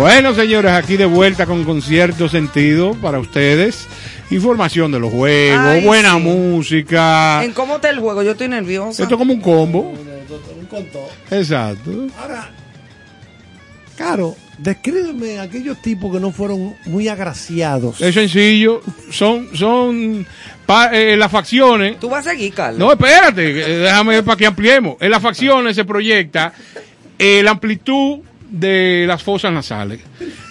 Bueno, señores, aquí de vuelta con concierto sentido para ustedes. Información de los juegos, Ay, buena sí. música. ¿En cómo está el juego? Yo estoy nerviosa. Esto es como un combo. Exacto. Ahora, Caro, descríbeme aquellos tipos que no fueron muy agraciados. Es sencillo. Son, son pa- eh, las facciones. Tú vas a seguir, Carlos. No, espérate, eh, déjame para que ampliemos. En las facciones se proyecta eh, la amplitud de las fosas nasales.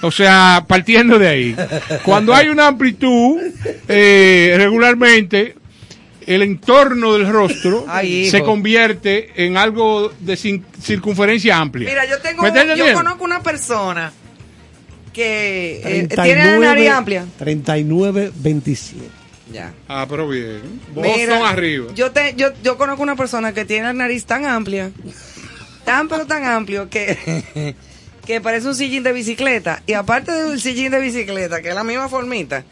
O sea, partiendo de ahí. Cuando hay una amplitud, eh, regularmente el entorno del rostro Ay, se convierte en algo de circunferencia amplia. Mira, yo tengo, ¿Me estás yo conozco una persona que eh, tiene la nariz amplia. 39, 27. Ya. Ah, pero bien. Vos Mira, son arriba. Yo, te, yo, yo conozco una persona que tiene la nariz tan amplia, tan pero tan amplio que, que parece un sillín de bicicleta. Y aparte del sillín de bicicleta, que es la misma formita,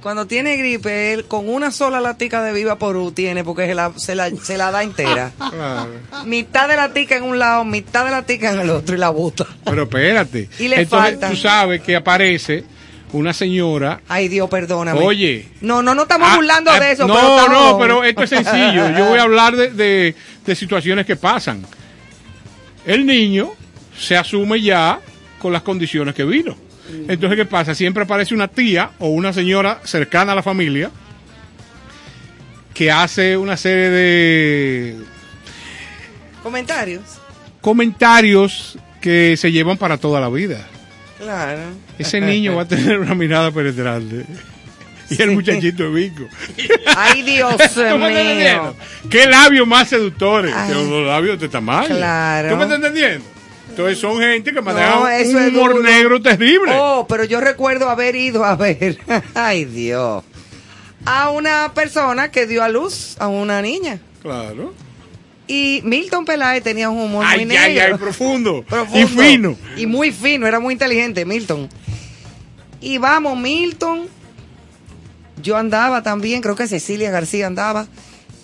cuando tiene gripe, él con una sola latica de Viva Porú tiene, porque se la, se la, se la da entera. Claro. mitad de la tica en un lado, mitad de la tica en el otro y la bota. Pero espérate. Y le Entonces, falta. tú sabes que aparece una señora. Ay, Dios, perdóname. Oye. No, no, no estamos Ah, burlando ah, de eso. No, pero estamos- no, pero esto es sencillo. Yo voy a hablar de, de- de situaciones que pasan. El niño se asume ya con las condiciones que vino. Entonces, ¿qué pasa? Siempre aparece una tía o una señora cercana a la familia que hace una serie de Comentarios. comentarios que se llevan para toda la vida. Claro. Ese niño va a tener una mirada penetrante. Y el muchachito de Vico. Ay, Dios ¿Tú me estás mío. ¿Qué labios más seductores? Los labios de tamaño. Claro. ¿Tú me estás entendiendo? Entonces son gente que maneja No, un eso humor duro. negro terrible. Oh, pero yo recuerdo haber ido a ver, ay Dios, a una persona que dio a luz a una niña. Claro. Y Milton Peláez tenía un humor Ay, muy ay, negro. ay, profundo. Profundo. Y fino. Y muy fino, era muy inteligente Milton. Y vamos, Milton, yo andaba también, creo que Cecilia García andaba.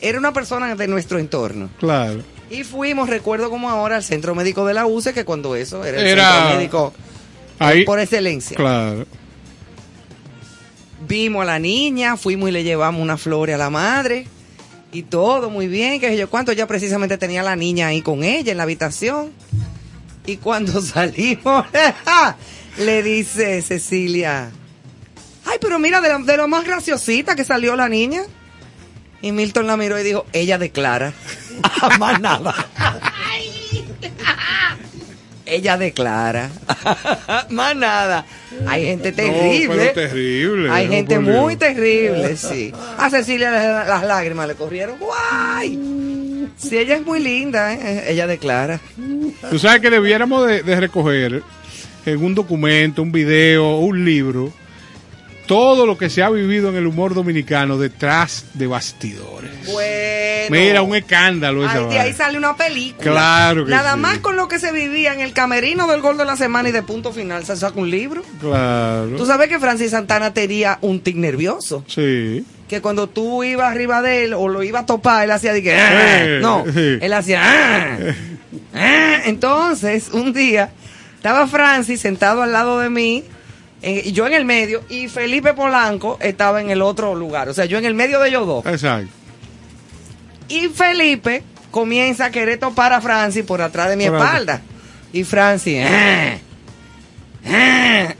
Era una persona de nuestro entorno. Claro. Y fuimos, recuerdo como ahora, al centro médico de la UCE, que cuando eso era el Era- centro médico Ahí. por excelencia. Claro. Vimos a la niña, fuimos y le llevamos una flor a la madre. Y todo muy bien, que yo cuánto. Ella precisamente tenía la niña ahí con ella en la habitación. Y cuando salimos, le dice Cecilia, ay, pero mira, de, la- de lo más graciosita que salió la niña. Y Milton la miró y dijo, ella declara. Más nada. Ella declara. Más nada. Hay gente terrible. terrible. Hay no, gente muy terrible, sí. A Cecilia las, las lágrimas le corrieron. ¡Guay! Sí, ella es muy linda, ¿eh? ella declara. Tú sabes que debiéramos de, de recoger en un documento, un video, un libro, todo lo que se ha vivido en el humor dominicano detrás de bastidores. Bueno. Mira, un escándalo esa Ay, de ahí sale una película. Claro que Nada sí. más con lo que se vivía en el camerino del gol de la semana y de punto final se saca un libro. Claro. Tú sabes que Francis Santana tenía un tic nervioso. Sí. Que cuando tú ibas arriba de él o lo ibas a topar, él hacía de que. "Ah". Eh, no, sí. él hacía. "Ah". Ah. Entonces, un día, estaba Francis sentado al lado de mí, y yo en el medio, y Felipe Polanco estaba en el otro lugar. O sea, yo en el medio de ellos dos. Exacto. Y Felipe comienza a querer topar a Francis por atrás de mi Por espalda. Y Francis, "Ah, ah".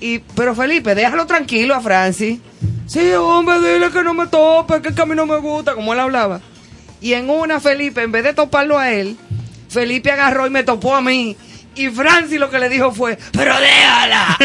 y pero Felipe, déjalo tranquilo a Francis. Sí, hombre, dile que no me tope, que a mí no me gusta, como él hablaba. Y en una, Felipe, en vez de toparlo a él, Felipe agarró y me topó a mí. Y Francis lo que le dijo fue, pero déjala.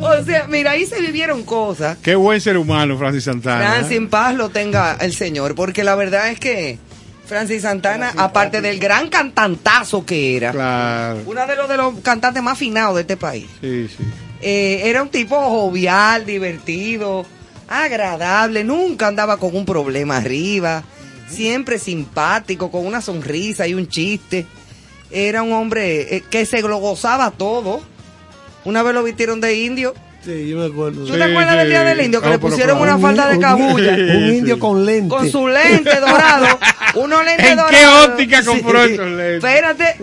o sea, mira, ahí se vivieron cosas. Qué buen ser humano, Francis Santana. Francis en paz lo tenga el Señor, porque la verdad es que Francis Santana, aparte del gran cantantazo que era, Claro. uno de los, de los cantantes más finados de este país, Sí, sí. eh, era un tipo jovial, divertido, agradable, nunca andaba con un problema arriba, siempre simpático, con una sonrisa y un chiste. Era un hombre eh, que se lo gozaba todo. Una vez lo vistieron de indio. Sí, yo me acuerdo. ¿Tú te acuerdas del día del indio que le pusieron una falda de cabulla? Un indio con lente. Con su lente dorado. Unos lentes ¿En qué óptica compró estos lentes? Espérate.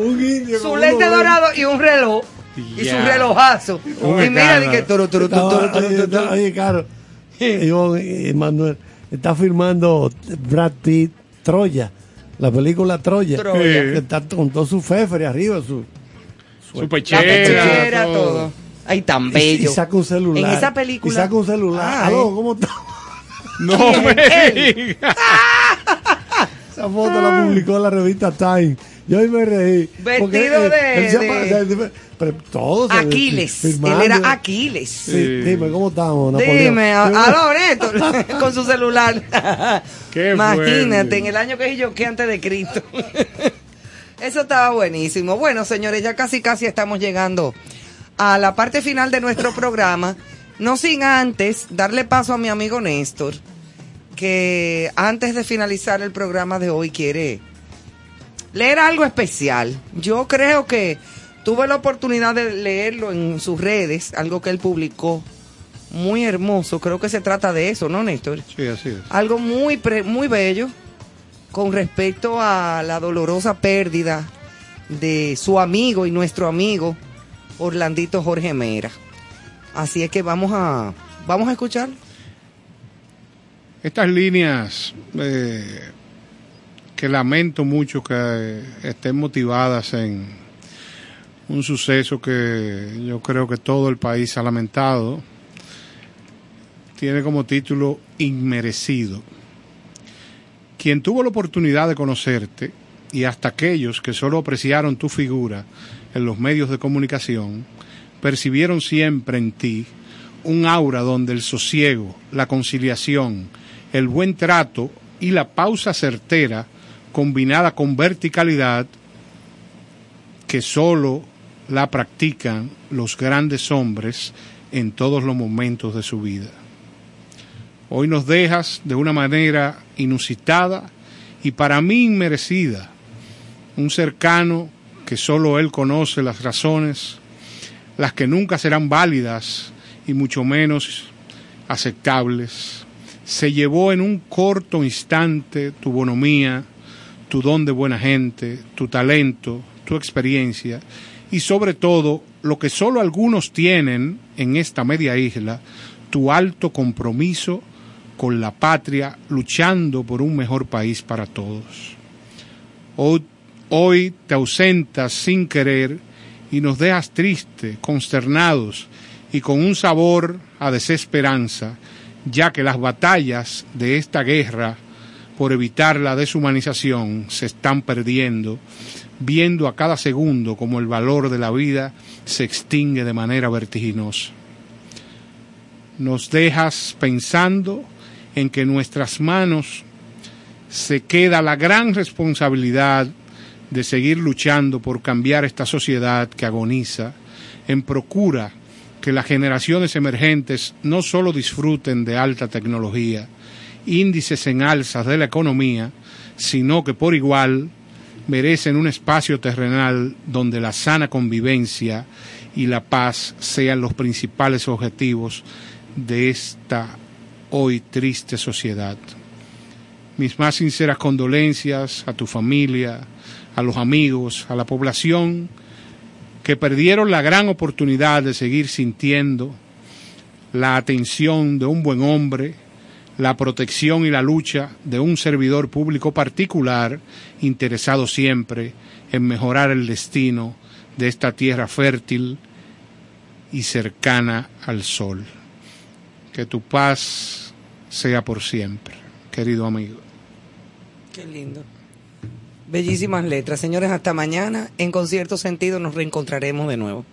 su lente dorado y un reloj. Y su relojazo. Un y mira, di escándalo. que toro, toro, toro, Oye, Caro, Manuel, está filmando Brad Pitt Troya, la película Troya. Troya. Que está con todo su fefe arriba, su, Su La pechera, pechera, todo. todo. Ay, tan y, y bello. saca un celular. En esa película. Y saca un celular. Aló, ¿cómo está? No me digas. Esa foto la publicó la revista Time. Yo ahí me reí. Vestido de- él se de- pero todos. Aquiles. firmando. Él era Aquiles. Sí, Dime, ¿cómo estamos? Napoleón? Dime, aló, Néstor, con su celular. Qué Imagínate, fuerte. en el año que yo que antes de Cristo. Eso estaba buenísimo. Bueno, señores, ya casi casi estamos llegando a la parte final de nuestro programa. No sin antes darle paso a mi amigo Néstor, que antes de finalizar el programa de hoy quiere leer algo especial. Yo creo que tuve la oportunidad de leerlo en sus redes, algo que él publicó. Muy hermoso, creo que se trata de eso, ¿no, Néstor? Sí, así es. algo muy pre- muy bello con respecto a la dolorosa pérdida de su amigo y nuestro amigo Orlandito Jorge Mera. Así es que vamos a vamos a escuchar. Estas líneas eh, que lamento mucho que eh, estén motivadas en un suceso que yo creo que todo el país ha lamentado, tiene como título Inmerecido. Quien tuvo la oportunidad de conocerte y hasta aquellos que solo apreciaron tu figura en los medios de comunicación, percibieron siempre en ti un aura donde el sosiego, la conciliación, el buen trato y la pausa certera, combinada con verticalidad, que solo la practican los grandes hombres en todos los momentos de su vida. Hoy nos dejas de una manera inusitada y para mí inmerecida, un cercano que solo él conoce las razones, las que nunca serán válidas y mucho menos aceptables. Se llevó en un corto instante tu bonomía, tu don de buena gente, tu talento, tu experiencia y sobre todo lo que solo algunos tienen en esta media isla, tu alto compromiso con la patria, luchando por un mejor país para todos. Hoy, hoy te ausentas sin querer y nos dejas tristes, consternados y con un sabor a desesperanza, ya que las batallas de esta guerra por evitar la deshumanización se están perdiendo, viendo a cada segundo como el valor de la vida se extingue de manera vertiginosa. Nos dejas pensando en que en nuestras manos se queda la gran responsabilidad de seguir luchando por cambiar esta sociedad que agoniza en procura que las generaciones emergentes no solo disfruten de alta tecnología, índices en alzas de la economía, sino que por igual merecen un espacio terrenal donde la sana convivencia y la paz sean los principales objetivos de esta hoy triste sociedad. Mis más sinceras condolencias a tu familia, a los amigos, a la población que perdieron la gran oportunidad de seguir sintiendo la atención de un buen hombre, la protección y la lucha de un servidor público particular interesado siempre en mejorar el destino de esta tierra fértil y cercana al sol. Que tu paz sea por siempre, querido amigo. Qué lindo. Bellísimas letras. Señores, hasta mañana. En concierto sentido nos reencontraremos de nuevo.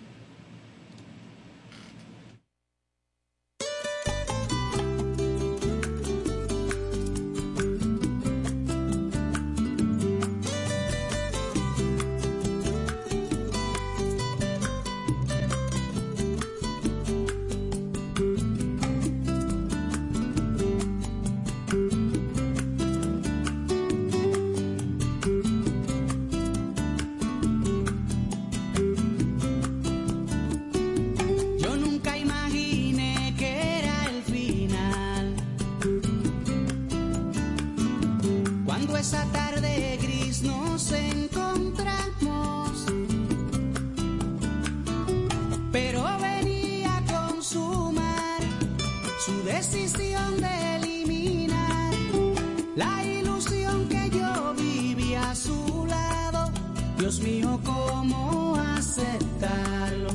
Dios mío, ¿cómo aceptarlo?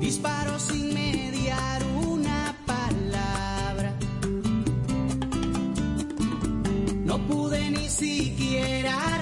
Disparo sin mediar una palabra. No pude ni siquiera